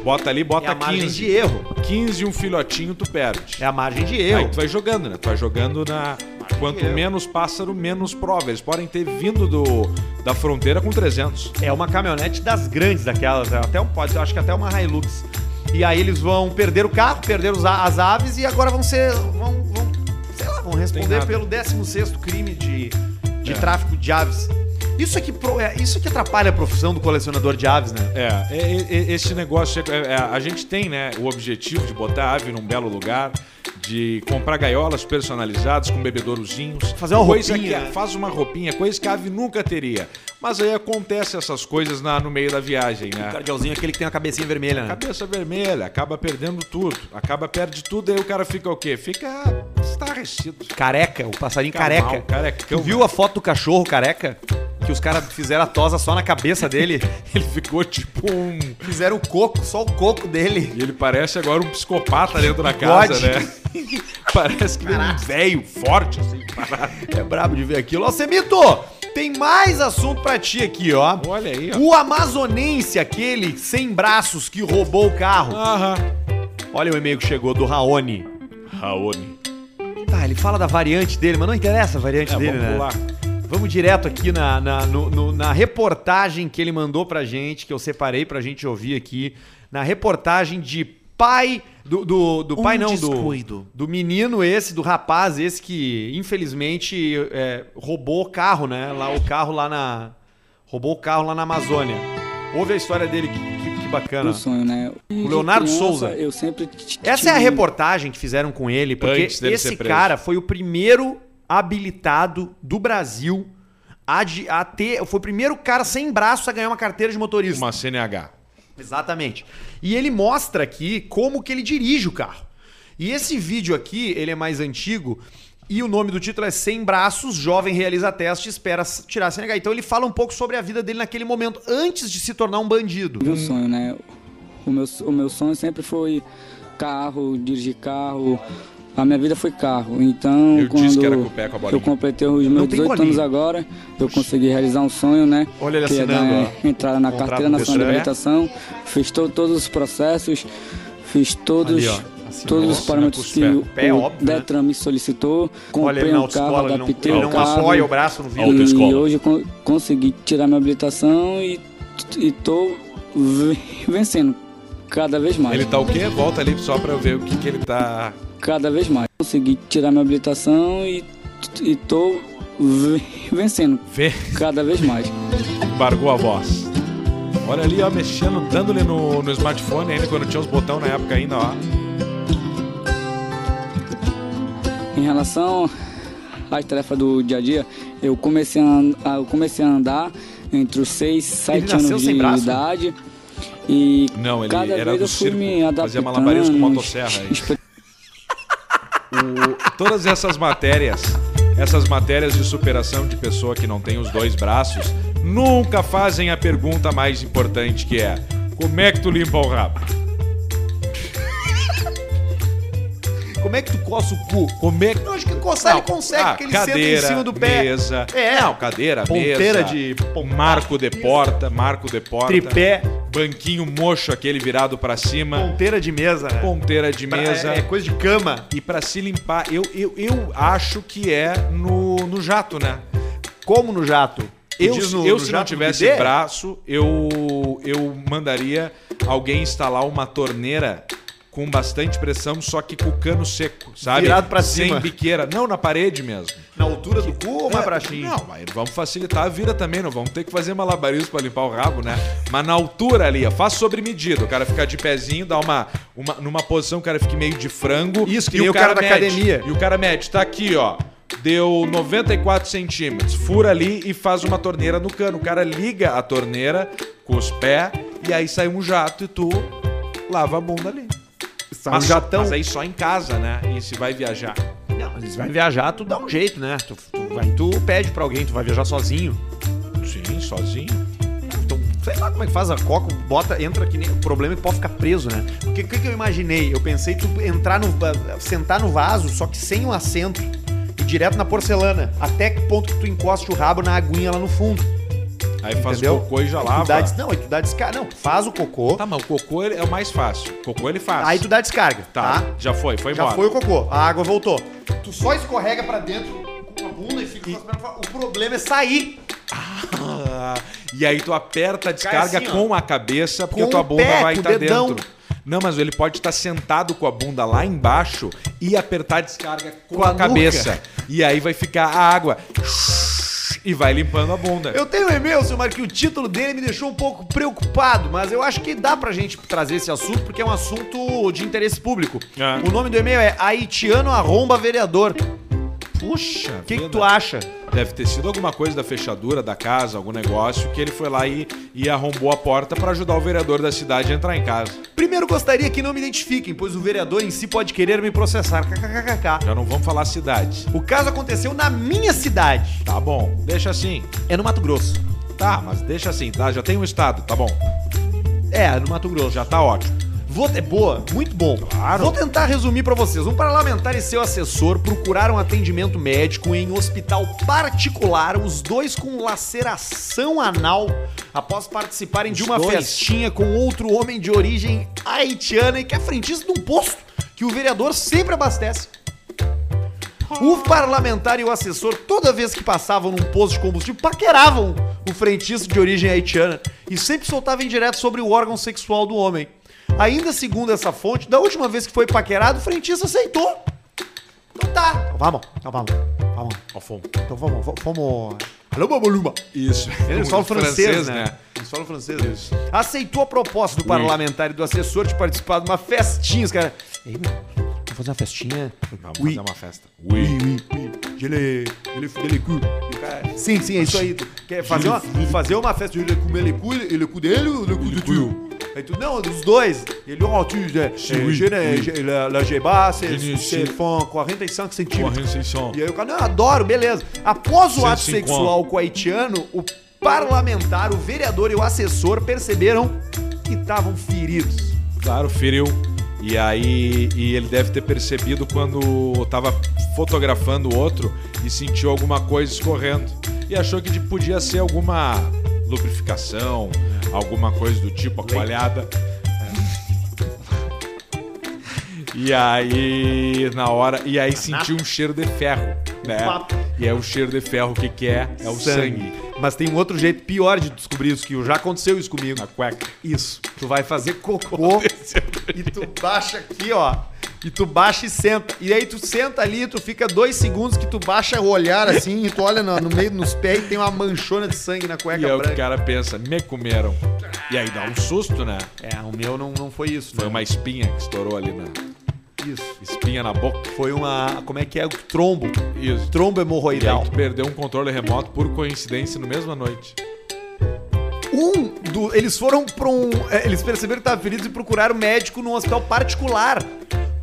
Bota ali, É bota a margem 15. de erro. 15 e um filhotinho tu perde. É a margem de Aí erro. tu vai jogando, né? Tu vai jogando na. Quanto erro. menos pássaro, menos prova. Eles podem ter vindo do, da fronteira com 300. É uma caminhonete das grandes daquelas, é até um pode, acho que até uma Hilux. E aí eles vão perder o carro, perder os a- as aves e agora vão ser vão, vão sei lá, vão responder pelo 16º crime de, de É. tráfico de aves. Isso é, isso que atrapalha a profissão do colecionador de aves, né? É, é, é, é, esse negócio, é, é, a gente tem, né, o objetivo de botar a ave num belo lugar, de comprar gaiolas personalizadas com bebedourozinhos. Fazer uma coisa roupinha, que? Faz uma roupinha, coisa que a ave nunca teria. Mas aí acontece essas coisas na, no meio da viagem, né? O cardealzinho é aquele que tem a cabecinha vermelha, né? Cabeça vermelha, acaba perdendo tudo. Acaba, perde tudo, aí o cara fica o quê? Fica estarrecido. Careca, o passarinho Fica careca. mal, carecão, Tu viu né? a foto do cachorro careca? Que os caras fizeram a tosa só na cabeça dele. [laughs] Ele ficou tipo um... Fizeram o coco, só o coco dele. E ele parece agora um psicopata dentro da casa, né? [laughs] parece que vem um velho forte, assim, parado. É brabo de ver aquilo. Ó, Semito, tem mais assunto pra ti aqui, ó. Olha aí, ó. O amazonense, aquele sem braços que roubou o carro. Aham. Olha o e-mail que chegou do Raoni. Raoni. Ele fala da variante dele, mas não interessa a variante É, dele, vamos né? pular. Vamos direto aqui na, na, no- no- na reportagem que ele mandou pra gente, que eu separei pra gente ouvir aqui. Na reportagem de pai. Do, do, do pai, não, do, descuido. do menino esse, do rapaz esse que infelizmente é, roubou o carro, né? Lá, o carro lá na. Roubou o carro lá na Amazônia. Ouve a história dele, que, que, bacana. um sonho, né? O Leonardo Souza. Eu sempre Essa é a reportagem que fizeram com ele, porque esse cara foi o primeiro habilitado do Brasil a, de- a ter. Foi o primeiro cara sem braço a ganhar uma carteira de motorista. Uma CNH. Exatamente. E ele mostra aqui como que ele dirige o carro. E esse vídeo aqui, ele é mais antigo. E o nome do título é Sem Braços, Jovem Realiza Teste e Espera Tirar a CNH. Então ele fala um pouco sobre a vida dele naquele momento, antes de se tornar um bandido. Um sonho, né? O meu, o meu sonho sempre foi carro, dirigir carro. A minha vida foi carro. Então, Eu quando disse que era com o pé com a bolinha. eu completei os meus tem 18 bolinha. anos agora, eu consegui realizar um sonho, né? Olha ele que é assinando, dar ó. entrada na Carteira Nacional de. Habilitação. Fiz to- todos os processos, fiz todos, Ali, ó. Assinou. todos os Assina parâmetros que os o, pé. O óbvio, né? Detran me solicitou. Olha Comprei ele na um carro, autoescola, ele não, adaptei ele o não carro. apoia o braço no E hoje eu con- consegui tirar minha habilitação e, e tô ve- [laughs] vencendo cada vez mais. Ele tá o quê? Volta ali só pra eu ver o que, que ele tá. Cada vez mais. Consegui tirar minha habilitação e, e tô ve- [laughs] vencendo Vê, cada vez mais. embargou a voz. Olha ali, ó, mexendo, dando-lhe no, no smartphone ainda, quando tinha os botões na época ainda, ó. Em relação às tarefas do dia a dia, eu comecei a, an- a- eu comecei a andar entre os 6 e 7 nasceu anos de braço? idade. E Não, ele cada era vez do eu fui circo, me adaptando. fazia malabarismo com motosserra aí. exper- O- todas essas matérias, essas matérias de superação de pessoa que não tem os dois braços, nunca fazem a pergunta mais importante que é: como é que tu limpa o rabo? Como é que tu coça o cu? Como é que Eu acho que coçar Não, ele consegue, ah, porque ele cadeira, senta em cima do pé. Mesa. É. Não, cadeira, Ponteira mesa. de. Marco de porta, marco de porta. Tripé, Banquinho mocho, aquele virado pra cima. ponteira de mesa, né? Ponteira de Pra- mesa. É, é coisa de cama. E pra se limpar, eu, eu, eu acho que é no, no jato, né? Como no jato? Eu, no- eu no se não tivesse braço, eu, eu mandaria alguém instalar uma torneira com bastante pressão, só que com o cano seco, sabe? Virado pra Sem cima. biqueira. Não, na parede mesmo. Na altura do cu ou mais É, baixinho? Não, mas vamos facilitar a vida também, não vamos ter que fazer malabarismo pra limpar o rabo, né? Mas na altura ali, ó, faz sobre medida. O cara ficar de pezinho, dá uma, uma numa posição, o cara fique meio de frango. Isso, que e nem o cara da mede. academia. E o cara mede, tá aqui, ó. Deu 94 centímetros. Fura ali e faz uma torneira no cano. O cara liga a torneira com os pés e aí sai um jato e tu lava a bunda ali. Sai um Mas, jatão. mas aí só em casa, né? E se vai viajar. Não, mas se vai viajar, tu dá um jeito, né? Tu, tu, vai, tu pede pra alguém, tu vai viajar sozinho. Sim, sozinho. Então, sei lá como é que faz a coca, bota, entra que nem. O problema é que pode ficar preso, né? Porque o que, que eu imaginei? Eu pensei tu entrar no. sentar no vaso, só que sem um assento. E direto na porcelana. Até que ponto que tu encoste o rabo na aguinha lá no fundo. Aí faz entendeu? o cocô e já Tu lava. dá des- não, aí tu dá descarga. Não, tu faz o cocô. Tá, mas o cocô ele é o mais fácil. O cocô ele faz. Aí tu dá descarga. Tá, Tá? já foi, foi Já embora. foi o cocô. A água voltou. Tu só escorrega pra dentro com a bunda e fica com as pernas pra fora. O problema é sair. Ah, e aí tu aperta a descarga assim, ó. com a cabeça, porque a tua bunda pé, vai estar dedão. dentro. Não, mas ele pode estar sentado com a bunda lá embaixo e apertar a descarga com, Com a, a cabeça. E aí vai ficar a água. E vai limpando a bunda. Eu tenho um e-mail, seu Mar, que o título dele me deixou um pouco preocupado, mas eu acho que dá pra gente trazer esse assunto porque é um assunto de interesse público. É. O nome do e-mail é Haitiano Arromba Vereador. Puxa, O que, que tu acha? Deve ter sido alguma coisa da fechadura da casa, algum negócio, que ele foi lá e, e arrombou a porta pra ajudar o vereador da cidade a entrar em casa. Primeiro, gostaria que não me identifiquem, pois o vereador em si pode querer me processar. KKKK. Já não vamos falar cidade. O caso aconteceu na minha cidade. Tá bom, deixa assim. É no Mato Grosso. Tá, mas deixa assim, tá? Já tem um estado, tá bom. É, no Mato Grosso. Já tá ótimo. Vou, é boa, muito bom. Vou tentar resumir pra vocês. Um parlamentar e seu assessor procuraram atendimento médico em hospital particular, os dois com laceração anal, após participarem de Os uma dois? festinha com outro homem de origem haitiana e que é frentista de um posto que o vereador sempre abastece. O parlamentar e o assessor, toda vez que passavam num posto de combustível, paqueravam o frentista de origem haitiana e sempre soltavam indireto sobre o órgão sexual do homem. Ainda segundo essa fonte, da última vez que foi paquerado, o frentista aceitou. Então tá. Então vamos, então vamos, vamos. Ó, fomos. Então vamos, vamos. Alô, Babaluma. Isso. Eles falam francês, né? Eles falam francês. Aceitou a proposta do parlamentar e do assessor de participar de uma festinha. Os caras. Ei, meu, vamos fazer uma festinha? Vamos Oui. fazer uma festa. Oui, oui, oui. Je l'ai, je l'ai fumé les coups. E o cara, Sim, sim, é isso aí. Quer fazer uma, fazer uma festa, ele comer les coups, e le coup dele ou le coup de Aí tu, não, dos dois. Ele, oh, tu, é, oui, n'ai- oui. je- la, la Geba, c'est c'est font 45 centímetros. Correndo E aí o cara, não, adoro, beleza. Após o ato 150. sexual com o haitiano, o parlamentar, o vereador e o assessor perceberam que estavam feridos. Claro, feriu. E aí, e ele deve ter percebido quando tava fotografando o outro e sentiu alguma coisa escorrendo. E achou que podia ser alguma lubrificação, alguma coisa do tipo, a coalhada. E aí, na hora, e aí sentiu um cheiro de ferro, né? E aí o cheiro de ferro, o que que é? É o sangue. Mas tem um outro jeito pior de descobrir isso, que já aconteceu isso comigo. Na cueca. Isso. Tu vai fazer cocô e tu baixa aqui, ó. E tu baixa e senta. E aí tu senta ali, tu fica dois segundos que tu baixa o olhar assim e tu olha no, no meio dos pés e tem uma manchona de sangue na cueca E aí o branca. cara pensa, me comeram. E aí dá um susto, né? É, o meu não, não foi isso, Foi né? uma espinha que estourou ali na Isso. espinha na boca. Foi uma. Como é que é? O trombo. Isso. Trombo E aí hemorroidal. tu perdeu um controle remoto por coincidência no mesma noite. Um do. Eles foram pra um. é, Eles perceberam que estavam feridos e procuraram médico num hospital particular.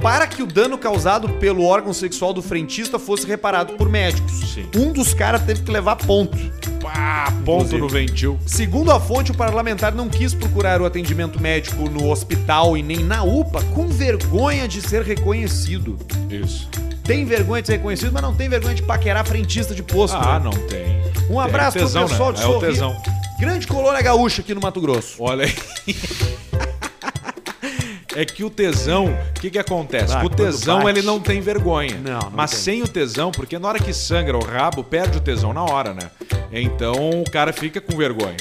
Para que o dano causado pelo órgão sexual do frentista fosse reparado por médicos. Sim. Um dos caras teve que levar ponto. Pá, ponto Inclusive. no ventil. Segundo a fonte, o parlamentar não quis procurar o atendimento médico no hospital e nem na UPA, com vergonha de ser reconhecido. Isso. Tem vergonha de ser reconhecido, mas não tem vergonha de paquerar frentista de posto. Ah, né? não tem. Um abraço Tem tesão, pro pessoal né? de É o Sorriso. tesão. Grande colônia gaúcha aqui no Mato Grosso. Olha aí. [laughs] É que o tesão, o que que acontece? Ah, o tesão bate. ele não tem vergonha. Não, não Mas tem. sem o tesão, porque na hora que sangra o rabo, perde o tesão na hora, né? Então o cara fica com vergonha.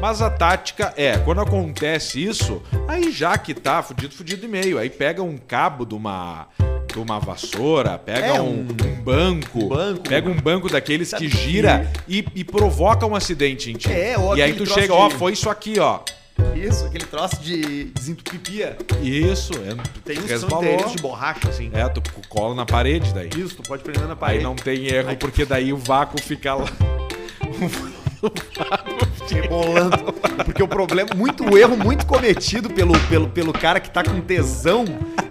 Mas a tática é, quando acontece isso, aí já que tá fudido, fudido e meio, aí pega um cabo de uma de uma vassoura, pega É, um, um- um banco, banco. pega um banco daqueles que que- gira e, e provoca um acidente em ti. É, ou e aí tu chega, ó, de- foi isso aqui, ó. Isso, aquele troço de desentupipia. Isso, é, Tem uns inteirinhos de borracha, assim. É, tu cola na parede daí. Isso, tu pode prender na Aí parede. não tem erro, Aí- porque daí o vácuo fica lá. [laughs] rebolando. Porque o problema, muito o erro muito cometido pelo, pelo, pelo cara que tá com tesão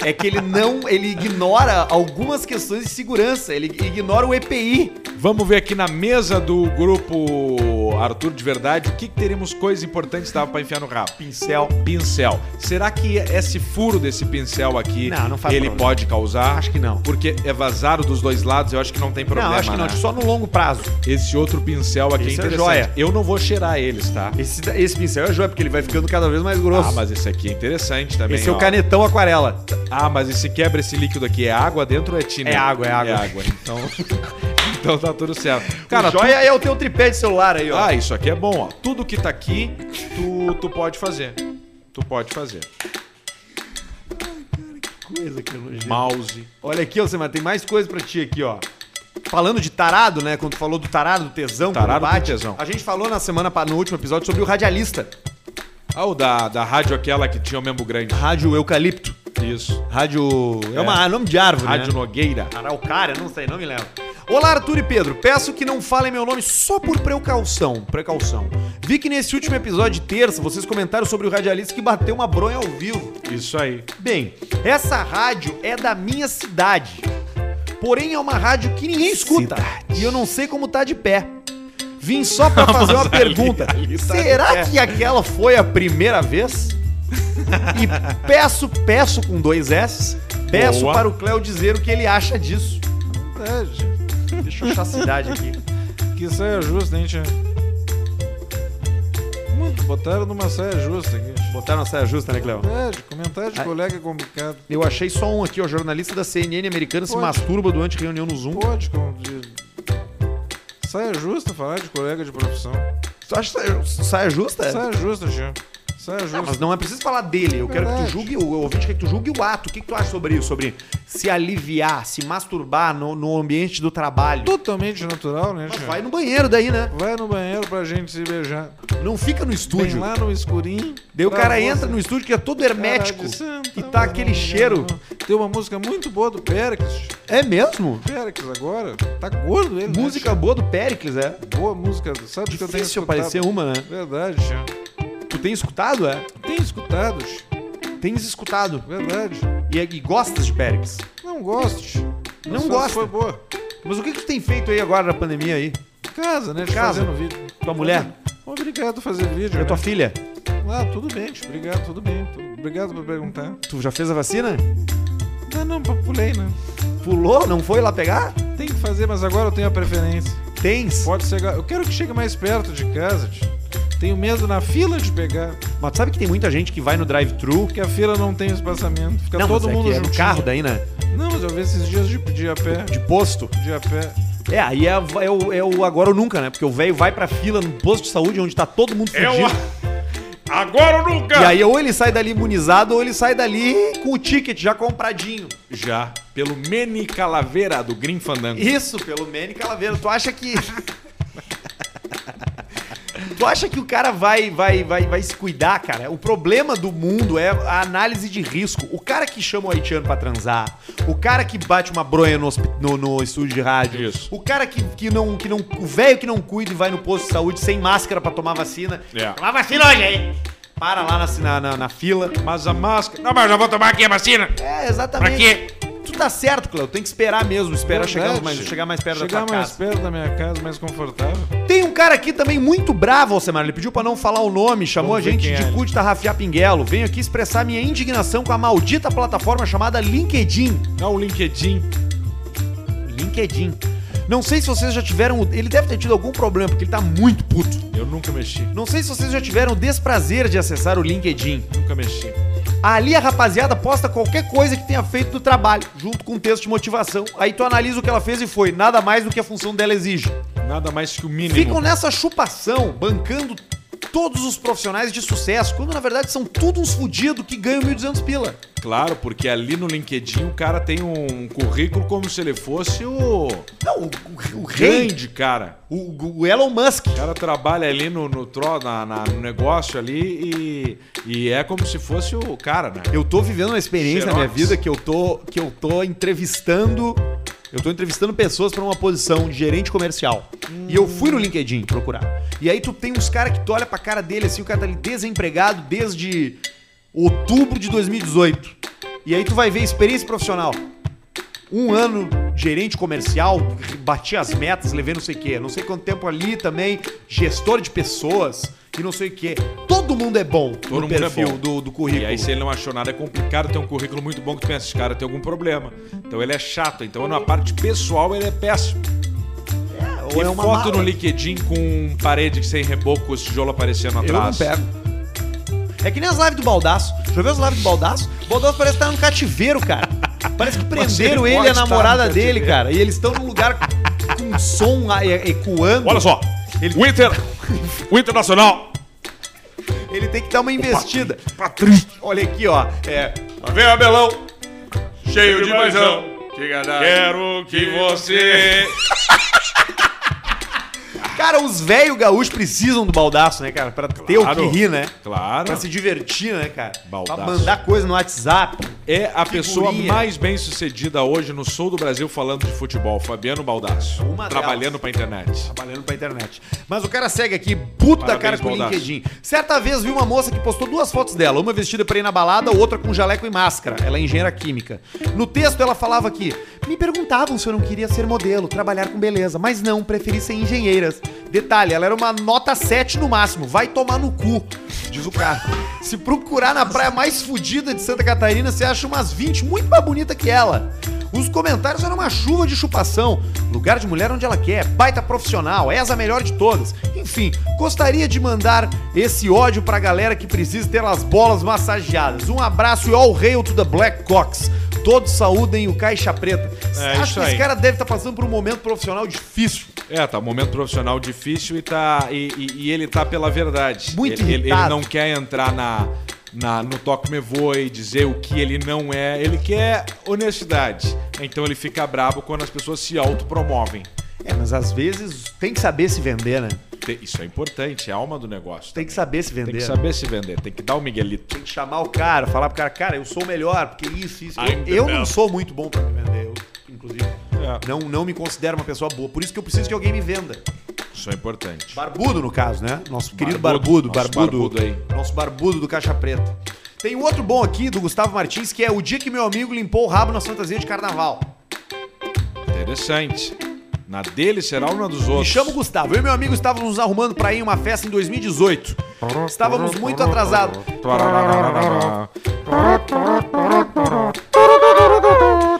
é que ele não, ele ignora algumas questões de segurança, ele ignora o EPI. Vamos ver aqui na mesa do grupo Arthur de Verdade o que, que teríamos coisas importantes dava pra enfiar no rabo. Pincel. Pincel. Será que esse furo desse pincel aqui Não, não ele problema. pode causar? Acho que não. Porque é vazado dos dois lados, eu acho que não tem problema. não, acho que não, né? só no longo prazo. Esse outro pincel aqui Esse é é interessante. joia. Eu não vou cheirar eles, tá? Esse, esse pincel é joia, porque ele vai ficando cada vez mais grosso. Ah, mas esse aqui é interessante também. esse é o ó. canetão aquarela. Ah, mas esse quebra esse líquido aqui é água dentro ou é tinta? É água, é água. É água. Então, [laughs] então tá tudo certo. Cara, o joia é o teu tripé de celular aí, ó. Ah, isso aqui é bom, ó. Tudo que tá aqui, tu, tu pode fazer. Tu pode fazer. coisa que nojento. Mouse. Olha aqui, ó, Semana, tem mais coisa pra ti aqui, ó. Falando de tarado, né? Quando tu falou do tarado, do tesão, Tarado do tesão. A gente falou na semana, no último episódio, sobre o radialista. Ah, o da, da rádio aquela que tinha o membro grande. Rádio Eucalipto. Isso. Rádio. É, uma é nome de árvore. Rádio né? Nogueira. Araucária, não sei, não me lembro. Olá, Arthur e Pedro. Peço que não falem meu nome só por precaução. Precaução. Vi que nesse último episódio de terça vocês comentaram sobre o radialista que bateu uma bronha ao vivo. Isso aí. Bem, essa rádio é da minha cidade. Porém, é uma rádio que ninguém escuta. E eu não sei como tá de pé. Vim só pra [laughs] fazer uma ali- pergunta. ali tá Será pé. que aquela foi a primeira vez? E peço, peço com dois S, peço Boa. para o Cléo dizer o que ele acha disso. É, gente. Deixa eu achar a cidade aqui. [laughs] Que saia justa, hein, tia? Botaram numa saia justa aqui. Botaram a saia justa, né, Cléo? Verdade, comentário de Ai. colega é complicado. Eu achei só um aqui, ó. Jornalista da CNN americana se Pode. masturba durante reunião no Zoom. Pode, como de... Saia justa falar de colega de profissão. Tu acha saia, saia justa? Saia justa, tia. Saia justa. Não, mas não é preciso falar dele. Eu quero que tu julgue, o ouvinte quer que tu julgue o ato. O que, que tu acha sobre isso? Sobre se aliviar, se masturbar no, no ambiente do trabalho. Totalmente natural, né, Mas vai no banheiro daí, né? Vai no banheiro pra gente se beijar. Não fica no estúdio. lá no escurinho. Daí o cara entra no estúdio que é todo hermético. Santa, E tá aquele cheiro. Tem uma música muito boa do Pericles. É mesmo? Pericles agora. Tá gordo ele, né, Música boa do Pericles, é. Boa música. Sabe que eu tenho Difícil aparecer uma, né? Verdade, tia. Tu tem escutado, é? Tem escutado. Tens escutado. Verdade. E, e gostas de Pericles. Não gosto. Não Mas gosta. Foi boa. Mas o que, que tu tem feito aí agora na pandemia aí? Casa, né? De Casa. fazendo vídeo. Tua mulher? Obrigado por fazer vídeo. E a tua né? filha? Ah, tudo bem, tio. Obrigado, tudo bem. Obrigado por perguntar. Tu já fez a vacina? Ah, não, pulei, né? Pulou? Não foi lá pegar? Tem que fazer, mas agora eu tenho a preferência. Tens. Pode chegar. Eu quero que chegue mais perto de casa, tio. Tenho medo na fila de pegar, Mas tu sabe que tem muita gente que vai no drive-thru. porque a fila não tem espaçamento. Fica Não, todo mas é mundo que é no juntinho. carro daí, né? Não, mas eu vi esses dias de, de a pé. De posto. De a pé. É, aí é, é o, é o agora ou nunca, né? Porque o velho vai pra fila no posto de saúde onde tá todo mundo É fudido. Agora ou nunca! E aí ou ele sai dali imunizado ou ele sai dali com o ticket já compradinho. Já, pelo Meni Calaveira do Green Fandango. Isso, pelo Manny Calaveira. Tu acha que. [laughs] tu acha que o cara vai, vai, vai, vai se cuidar, cara? O problema do mundo é a análise de risco. O cara que chama o haitiano pra transar, o cara que bate uma bronha no, no, no estúdio de rádio, Isso. o cara que, que não. Que não o velho que não cuida e vai no posto de saúde sem máscara pra tomar vacina. É. Tomar vacina hoje aí! Para lá na, na, na, na fila. Mas a máscara. Não, mas eu já vou tomar aqui a vacina. É, exatamente. Pra quê? Tu tá certo, Cléo. Tem que esperar mesmo. Espera chegar mais, chegar mais perto Chegar da tua mais casa. perto da minha casa, mais confortável. Tem um cara aqui também muito bravo, Alcemar. Ele pediu pra não falar o nome, chamou Vamos a gente é de ele. cu de tarrafiar pinguelo. Venho aqui expressar minha indignação com a maldita plataforma chamada LinkedIn. Dá o LinkedIn. LinkedIn. Não sei se vocês já tiveram. Ele deve ter tido algum problema, porque ele tá muito puto. Eu nunca mexi. Não sei se vocês já tiveram o desprazer de acessar o LinkedIn. Nunca mexi. Ali a rapaziada posta qualquer coisa que tenha feito do trabalho, junto com um texto de motivação. Aí tu analisa o que ela fez e foi. Nada mais do que a função dela exige. Nada mais que o mínimo. ficam nessa chupação, bancando todos os profissionais de sucesso, quando na verdade são tudo uns fudidos que ganham 1.200 pila. Claro, porque ali no LinkedIn o cara tem um currículo como se ele fosse o Não, o, o, o rei, grande cara. o, o Elon Musk. O cara trabalha ali no, no, tro- na- na- no negócio ali e, e é como se fosse o cara, né? Eu tô vivendo uma experiência na minha Xerox. vida que eu tô, que eu tô entrevistando. Eu tô entrevistando pessoas pra uma posição de gerente comercial. E eu fui no LinkedIn procurar. E aí tu tem uns caras que tu olha pra cara dele assim, o cara tá ali desempregado desde outubro de 2018. E aí tu vai ver experiência profissional. Um ano gerente comercial, bati as metas, levei não sei o quê. Não sei quanto tempo ali também, gestor de pessoas e não sei o quê. Todo mundo é bom Todo no mundo é perfil bom. do, do E currículo. aí, se ele não achou nada, é complicado ter um currículo muito bom que tu pensa, esse cara tem algum problema. Então ele é chato. Então, na parte pessoal, ele é péssimo. Ou e é uma foto mala. no LinkedIn com parede sem reboco, os tijolos aparecendo Eu não atrás. pego. É que nem as lives do Baldaço. Já viu as lives do Baldaço? O Baldaço parece estar num cativeiro, cara. [laughs] Parece que prenderam ele ele e a namorada dele, cara. E eles estão num lugar com som a- e- ecoando. Olha só, Ele- o, Inter, o Internacional Ele tem que dar uma investida. Olha aqui, ó. É, Vem Abelão, cheio de paixão. Quero que você. Cara, os velhos gaúchos precisam do baldaço, né, cara? Pra ter o que rir, né? Claro. Pra se divertir, né, cara? Baldaço. Pra mandar coisa no WhatsApp. É a pessoa Figurinha. mais bem sucedida hoje no sul do Brasil falando de futebol, Fabiano Baldasso. Uma trabalhando pra internet. Trabalhando pra internet. Mas o cara segue aqui, puto da Parabéns, cara com o Baldasso. LinkedIn. Certa vez vi uma moça que postou duas fotos dela, uma vestida pra ir na balada, outra com jaleco e máscara. Ela é engenheira química. No texto ela falava que me perguntavam se eu não queria ser modelo, trabalhar com beleza, mas não, preferi ser engenheiras. Detalhe, ela era uma nota 7 no máximo, vai tomar no cu. diz o cara. Se procurar na praia mais fodida de Santa Catarina, você acha umas 20 muito mais bonita que ela. Os comentários eram uma chuva de chupação. Lugar de mulher onde ela quer, baita profissional, és a melhor de todas. Enfim, gostaria de mandar esse ódio pra galera que precisa ter as bolas massageadas. Um abraço e all hail to the Black Cox. Todos saúdem o Caixa Preta. É Acho que esse aí. cara deve estar passando por um momento profissional difícil. É, tá um momento profissional difícil e, tá, e, e- e ele tá pela verdade. Muito ele, ele- ele não quer entrar na, na, no Toque Me Voe, dizer o que ele não é. Ele quer honestidade. Então ele fica brabo quando as pessoas se autopromovem. É, mas às vezes tem que saber se vender, né? Isso é importante, é a alma do negócio. Tem que saber se vender. Tem que saber se vender, tem que dar o Miguelito. Tem que chamar o cara, falar pro cara, cara, eu sou o melhor, porque isso, isso. I'm Eu, eu não sou muito bom pra me vender, eu, inclusive. É, Não, não me considero uma pessoa boa. Por isso que eu preciso que alguém me venda. isso é importante. Barbudo, no caso, né? Nosso querido Barbudo, barbudo, nosso barbudo. barbudo aí. Nosso barbudo do Caixa Preta. Tem um outro bom aqui, do Gustavo Martins, que é o dia que meu amigo limpou o rabo nas fantasias de carnaval. Interessante. Na dele será ou na dos Me outros? chamo Gustavo. Eu e meu amigo estávamos nos arrumando pra ir em uma festa em 2018. Estávamos muito atrasados.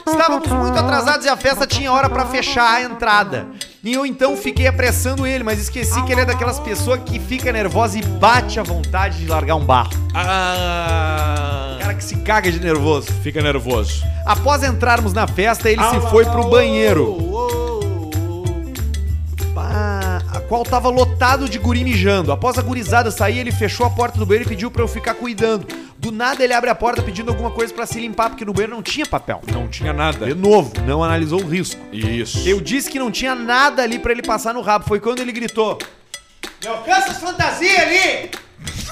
Estávamos muito atrasados e a festa tinha hora pra fechar a entrada. E eu então fiquei apressando ele, mas esqueci que ele é daquelas pessoas que fica nervosa e bate a vontade de largar um barro. Ah, Cara que se caga de nervoso. fica nervoso. Após entrarmos na festa, ele se foi pro banheiro. Qual tava lotado de guri mijando. Após a gurizada sair, ele fechou a porta do banheiro e pediu pra eu ficar cuidando. Do nada ele abre a porta pedindo alguma coisa pra se limpar, porque no banheiro não tinha papel. Não tinha nada. De novo, não analisou o risco. Isso. Eu disse que não tinha nada ali pra ele passar no rabo. Foi quando ele gritou: Me alcança as fantasias ali!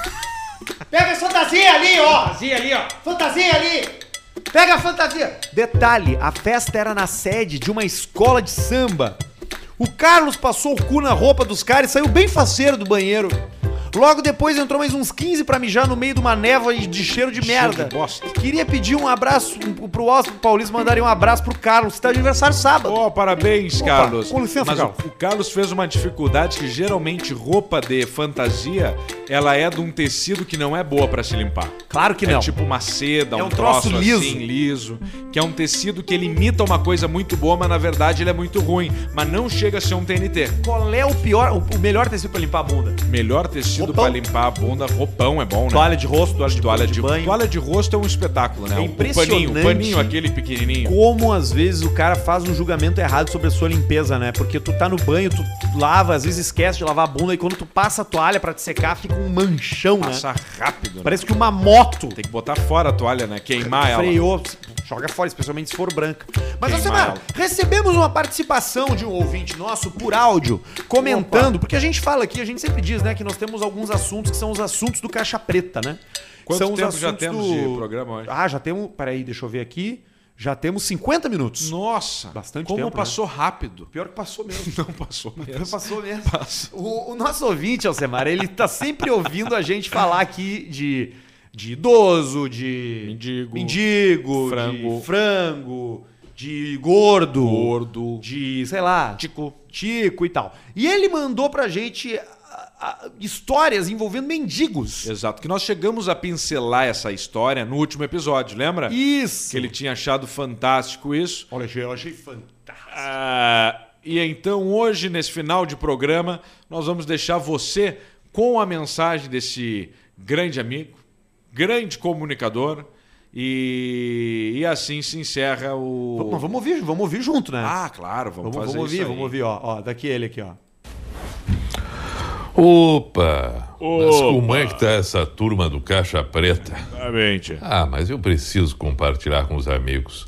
[laughs] Pega as fantasias ali, ó! Fantasia ali, ó! Fantasia ali! Pega a fantasia! Detalhe: a festa era na sede de uma escola de samba. O Carlos passou o cu na roupa dos caras e saiu bem faceiro do banheiro. Logo depois entrou mais uns 15 pra mijar no meio de uma névoa de cheiro de Cheiro merda. de bosta. Queria pedir um abraço pro Oscar Paulista mandarem um abraço pro Carlos, que tá de aniversário sábado. Oh, parabéns, Opa, Carlos. com licença, Mas Carlos. O, o Carlos fez uma dificuldade que geralmente roupa de fantasia, ela é de um tecido que não é boa pra se limpar. Claro que é não. tipo uma seda, É um, um troço troço liso. assim, liso, que é um tecido que ele imita uma coisa muito boa, mas na verdade ele é muito ruim, mas não chega a ser um TNT. Qual é o pior, o, o melhor tecido pra limpar a bunda? Melhor tecido Roupão. pra limpar a bunda, roupão é bom, né? Toalha de rosto, toalha de, Toalha de, banho. toalha de rosto é um espetáculo, né? É O impressionante. paninho, paninho aquele pequenininho. Como às vezes o cara faz um julgamento errado sobre a sua limpeza, né? Porque tu tá no banho, tu lava, às vezes esquece de lavar a bunda e quando tu passa a toalha pra te secar, fica um manchão, né? Passa rápido, né? Parece que uma moto Tem que botar fora a toalha, né? Queimar ela. freou, joga fora, especialmente se for branca. Mas, Alcemar, recebemos uma participação de um ouvinte nosso por áudio, comentando, porque a gente fala aqui, a gente sempre diz, né, que nós temos alguns assuntos que são os assuntos do Caixa Preta, né? Quanto são tempo já temos de programa hoje? Ah, já temos, peraí, deixa eu ver aqui, já temos 50 minutos. Nossa, Bastante como tempo, né? passou rápido. Pior que passou mesmo. [laughs] Não passou mesmo. Passou mesmo. Passou. O, o nosso ouvinte, Alcemar, ele tá sempre ouvindo a gente falar aqui de, de idoso, de Mendigo. mendigo Frango. de frango, de gordo, Gordo. de, sei lá, tico, tico e tal. E ele mandou pra gente histórias envolvendo mendigos. Exato, que nós chegamos a pincelar essa história no último episódio, lembra? Isso. Que ele tinha achado fantástico isso. Olha, eu achei fantástico. Ah, e então hoje, nesse final de programa, nós vamos deixar você com a mensagem desse grande amigo, grande comunicador. E, e assim se encerra o. Vamos, vamos ouvir, vamos ouvir junto, né? Ah, claro, vamos, vamos, fazer vamos ouvir, isso aí. vamos ouvir, ó, ó, daqui ele aqui, ó. Opa! Mas como é que tá essa turma do Caixa Preta? Exatamente. Ah, mas eu preciso compartilhar com os amigos.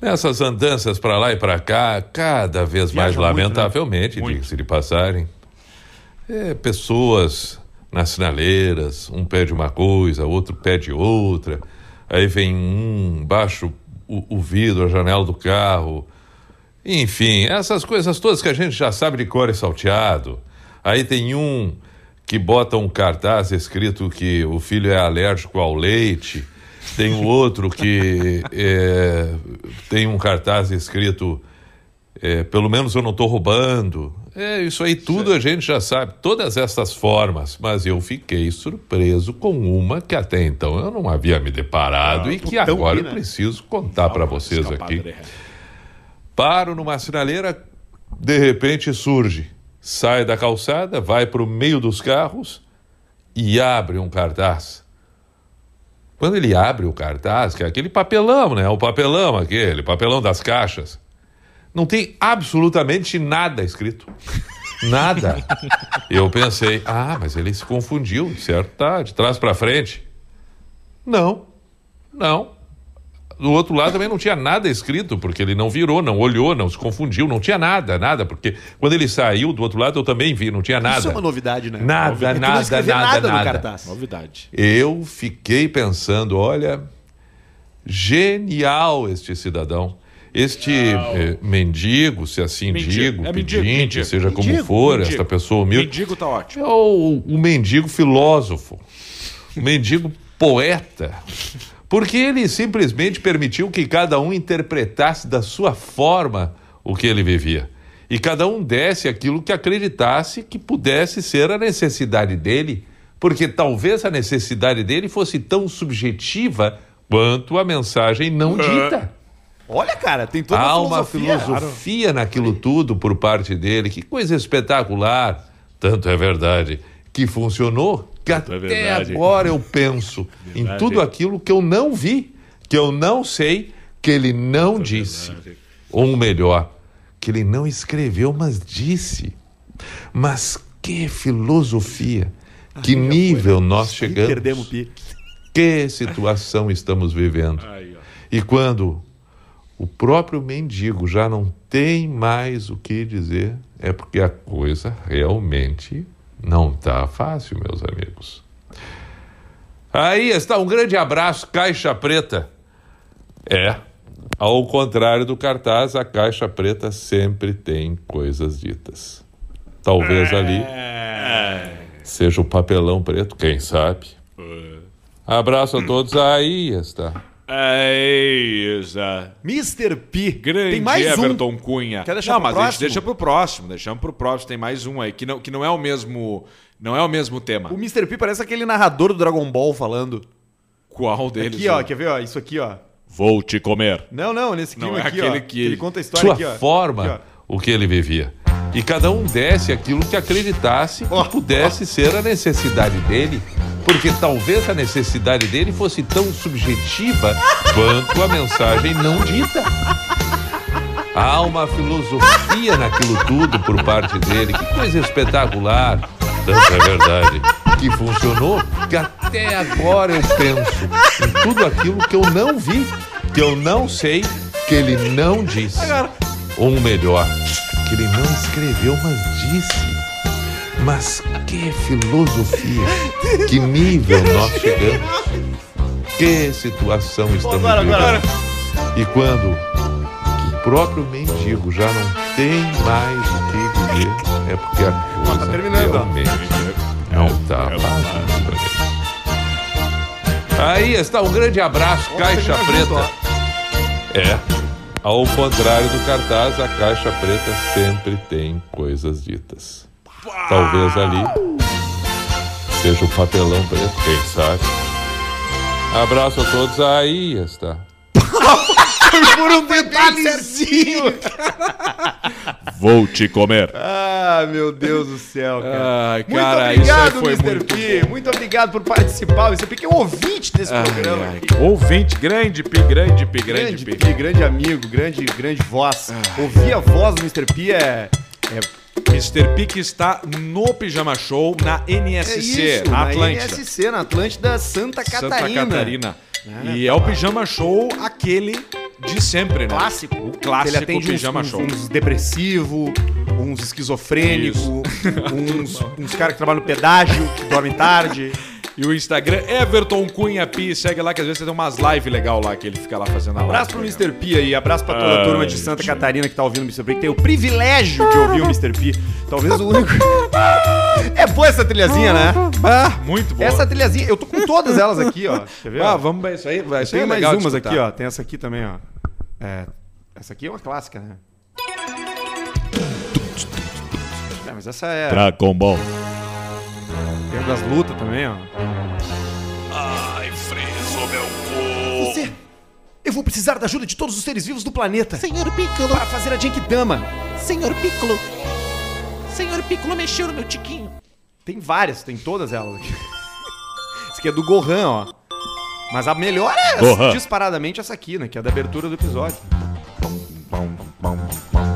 Nessas andanças pra lá e pra cá, cada vez mais Viaja muito, né? lamentavelmente, Muito. diga-se de passarem, é, pessoas nas sinaleiras, um pede uma coisa, outro pede outra, aí vem um, baixa o, o vidro, a janela do carro, enfim, essas coisas todas que a gente já sabe de cor e salteado. Aí tem um que bota um cartaz escrito que o filho é alérgico ao leite. Tem o outro que [laughs] é, tem um cartaz escrito é, pelo menos eu não estou roubando. É, isso aí tudo a gente já sabe, todas essas formas, mas eu fiquei surpreso com uma que até então eu não havia me deparado e que putão agora eu né? preciso contar para vocês aqui. de. Paro numa sinaleira, de repente surge, sai da calçada, vai para o meio dos carros e abre um cartaz. Quando ele abre o cartaz, que é aquele papelão, né? O papelão aquele, papelão das caixas, não tem absolutamente nada escrito. Nada. Eu pensei, ah, mas ele se confundiu, certo? Tá, de trás para frente. Não, não. Do outro lado também não tinha nada escrito, porque ele não virou, não olhou, não se confundiu, não tinha nada, nada, porque quando ele saiu do outro lado eu também vi, não tinha nada. Isso é uma novidade, né? Nada, Novidade. Nada, não escrever nada, nada, no nada. cartaz. Novidade. Eu fiquei pensando, olha, genial este cidadão. Este eh, mendigo, se assim Mendigo. digo, É pedinte, mendigo. seja como Mendigo, for, mendigo. esta pessoa humilde, Mendigo tá ótimo. é o, o mendigo filósofo, o mendigo poeta, porque ele simplesmente permitiu que cada um interpretasse da sua forma o que ele vivia. E cada um desse aquilo que acreditasse que pudesse ser a necessidade dele, porque talvez a necessidade dele fosse tão subjetiva quanto a mensagem não dita. Olha, cara, tem toda Há a uma filosofia. filosofia naquilo tudo por parte dele. Que coisa espetacular. Tanto é verdade que funcionou que até verdade. agora eu penso [laughs] em Verdade. tudo aquilo que eu não vi, que eu não sei, que ele não disse. Ou melhor, que ele não escreveu, mas disse. Mas que filosofia! Que nível nós chegamos? Perdemos o pique. Que situação estamos vivendo? Ó. E quando o próprio mendigo já não tem mais o que dizer, é porque a coisa realmente não está fácil, meus amigos. Aí está um grande abraço, Caixa Preta. É, ao contrário do cartaz, a Caixa Preta sempre tem coisas ditas. Talvez ali seja o papelão preto, quem sabe. Abraço a todos. Aí está. É isso. Mr. P. Grande Tem mais Everton Cunha. Quer deixar não, pro mas a gente próximo? deixa pro próximo. Deixamos pro próximo. Tem mais um aí, que não, que não é o mesmo. Não é o mesmo tema. um. O Mr. P parece aquele narrador do Dragon Ball falando. Qual deles? Aqui, ó, quer ver, ó? Isso aqui, ó. Vou te comer. Não, não, nesse Não, clima é aqui, aquele ó. que- Ele conta a história sua aqui, ó. forma, Aqui, o que ele vivia. E cada um desse aquilo que acreditasse que pudesse ser a necessidade dele, porque talvez a necessidade dele fosse tão subjetiva quanto a mensagem não dita. Há uma filosofia naquilo tudo por parte dele, que coisa espetacular. Tanto é verdade que funcionou que até agora eu penso em tudo aquilo que eu não vi, que eu não sei, que ele não disse. Ou melhor, que ele não escreveu, mas disse. Mas que filosofia! Que nível nós chegamos! Que situação estamos Agora, vivendo! agora. E quando o próprio mendigo já não tem mais o que dizer, é porque a coisa tá terminando, ó. realmente não está fácil. Aí está um grande abraço, Caixa Preta. É, ao contrário do cartaz, a Caixa Preta sempre tem coisas ditas. Talvez ali seja o papelão preto, quem sabe. Abraço a todos, aí está. [laughs] Por um detalhezinho. Vou te comer. ah, meu Deus do céu, cara. Ai, muito cara, obrigado, isso aí foi Mr. muito P. Muito obrigado por participar. Mr. P que é um ouvinte desse programa. Ai, ai, ouvinte, grande pi, grande pi, grande, Grande pi. P, grande amigo, grande, grande voz. Ouvir a voz do Mr. P é. é Mr. P que está no Pijama Show na é NSC, isso, na na Atlântida. NSC, na Atlântida Santa Catarina. Santa Catarina. e é o Pijama Show aquele de sempre, né? Clássico. O clássico Ele atende Pijama uns, Show. uns, uns depressivos, uns esquizofrênicos, uns, uns caras que trabalham no pedágio, que dormem tarde. [laughs] E o Instagram Everton Cunha Pi. Segue lá que às vezes tem umas lives legal lá que ele fica lá fazendo a live. Abraço pro Mr. P aí, abraço pra toda a turma de Santa gente. Catarina que tá ouvindo o Mr. P, que tem o privilégio de ouvir o Mr. P. Talvez o único. [laughs] É boa essa trilhazinha, né? Ah, muito bom. Essa trilhazinha, eu tô com todas elas aqui, ó. [laughs] Quer ver? Ah, ó? vamos ver isso aí. Vai ser Tem mais legal de umas escutar. aqui, ó. Tem essa aqui também, ó. É, essa aqui é uma clássica, né? mas essa é. Dragon Ball. Tem das lutas também, ó. Ai, frisou meu cu. Você! Eu vou precisar da ajuda de todos os seres vivos do planeta Senhor Piccolo, para fazer a Genkidama. Senhor Piccolo. Senhor Piccolo mexeu no meu tiquinho. Tem várias, tem todas elas aqui. [laughs] Esse aqui é do Gohan, ó. Mas a melhor é Gohan. disparadamente essa aqui, né? Que é a da abertura do episódio. Vai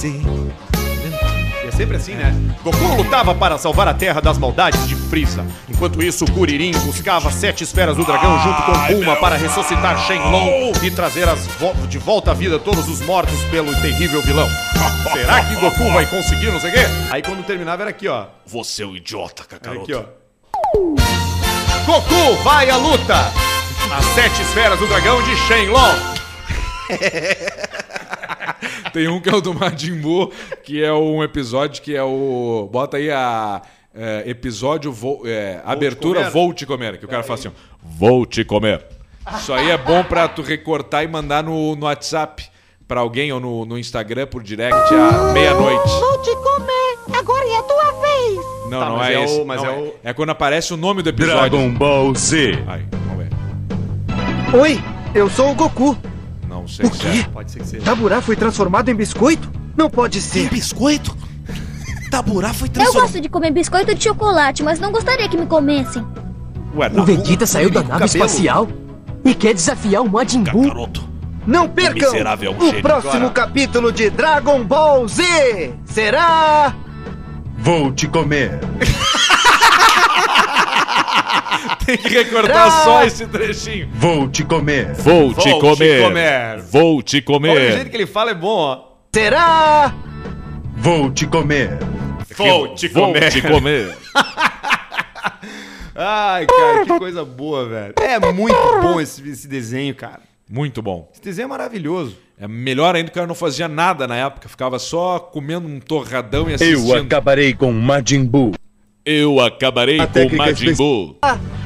crescer. E é sempre assim, né? Goku lutava para salvar a Terra das maldades de Frieza. Enquanto isso, o Kuririn buscava sete esferas do dragão junto com Bulma para ressuscitar Shenlong e trazer as vo- de volta à vida todos os mortos pelo terrível vilão. [laughs] Será que Goku vai conseguir, não sei o quê? Aí quando terminava era aqui, ó. Você é um idiota, Kakaroto. aqui, ó. Goku vai à luta! As sete esferas do dragão de Shenlong. [laughs] Tem um que é o do Majin Buu, que é um episódio que é o. Bota aí a. é, episódio. Vou, é, abertura comer. Vou te comer. Que o cara fala assim: ó, Vou te comer. Isso aí é bom pra tu recortar e mandar no, no WhatsApp pra alguém ou no, no Instagram por direct à meia-noite. Vou te comer. Agora é a tua vez. Não, Tá, não mas é, é o- esse. mas não é é, o- é quando aparece o nome do episódio. Ball Z. Aí, vamos ver. Oi, eu sou o Goku. Não sei O se quê? é. Pode ser que seja. Taburá foi transformado em biscoito? Não pode ser. biscoito? Taburá foi Eu transformado. gosto de comer biscoito de chocolate, mas não gostaria que me comessem. Ué, O Vegeta saiu da nave cabelo. espacial e quer desafiar o Majin Buu. Kakaroto. Não percam é um o gênio. próximo Agora. capítulo de Dragon Ball Z. Será... Vou te comer. [laughs] Tem que recortar Ah! só esse trechinho. Vou te comer. Vou te comer. Vou te Olha, o jeito que ele fala é bom, ó. Será... Vou te comer. Vou te Vou comer. te comer. [laughs] Ai, cara, que coisa boa, velho. É muito bom esse, esse desenho, cara. Muito bom. Esse desenho é maravilhoso. É melhor ainda que o cara não fazia nada na época, ficava só comendo um torradão e assistindo. Eu acabarei com Majin Buu. Eu acabarei A com técnica Majin Buu.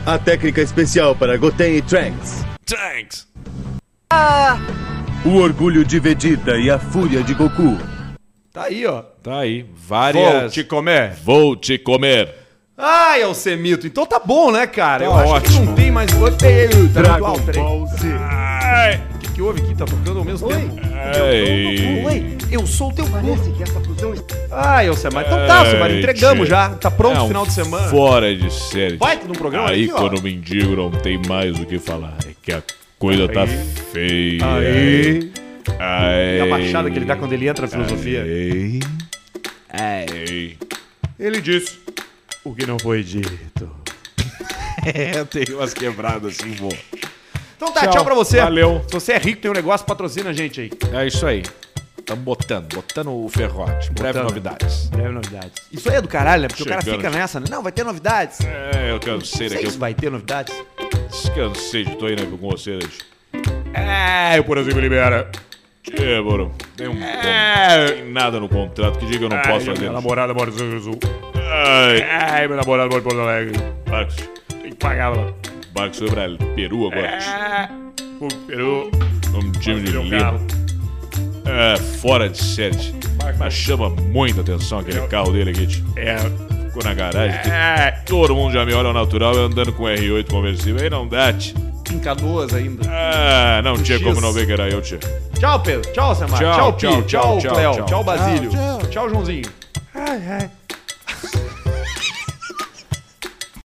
A técnica especial para Goten e Trunks. Thanks. O orgulho de Vegeta e a fúria de Goku. Tá aí, ó. Tá aí, várias. Vou te comer. Vou te comer. Ai, Alcemito. Então tá bom, né, cara? Tá Eu acho que ótimo. não tem mais... Botei, tá muito Dragon. Ball Z. O que, que houve aqui? Tá tocando ao mesmo tempo. Ei. Oi, eu sou o teu cu. Parece que essa fusão... Ai, Alcemar. Então tá. Ai, Entregamos já. Tá pronto É o um final de semana. Fora de série. Vai no programa Aí aqui, quando o mendigo não tem mais o que falar. É que a coisa tá feia. Aí. Aí. E a baixada que ele dá quando ele entra na filosofia. Aí. Aí. Ele disse o que não foi dito. [laughs] É, tem umas quebradas assim, boa. Então tá, Tchau. tchau, pra você. Valeu. Se você é rico, tem um negócio, patrocina a gente aí. É isso aí. Tamo botando, botando o ferrote. Breve Botando. novidades. Breve novidades. Isso aí é do caralho, né? Porque o cara Chegando. fica nessa, né? Não, vai ter novidades. É, eu cansei daqui. se vai ter novidades. Eu cansei de tô indo com vocês. É, o Porazinho libera. Tchê, mano. Tem, um, É. tem nada no contrato que diga que eu não posso fazer. namorada mora no Rio Sul. Ai, Ai, meu namorado mora em Porto Alegre. Marcos. Tem que pagar lá. Marcos foi pra Peru agora. É. Peru. Um time de carro. É, fora de série. Mas chama muita atenção aquele carro dele aqui. tio. É. Ficou na garagem. É. Todo mundo já me olha ao natural andando com R8 conversível. Aí não dá, tio. Em Canoas ainda. Ah, não tinha X. como não ver que era eu, tio. Tchau, Pedro. Tchau, Samar. Tchau, Tchau, tchau, Tchau, tchau, Cléo. tchau. Tchau, Basílio. Tchau, tchau. Tchau, Joãozinho. Ai, ai.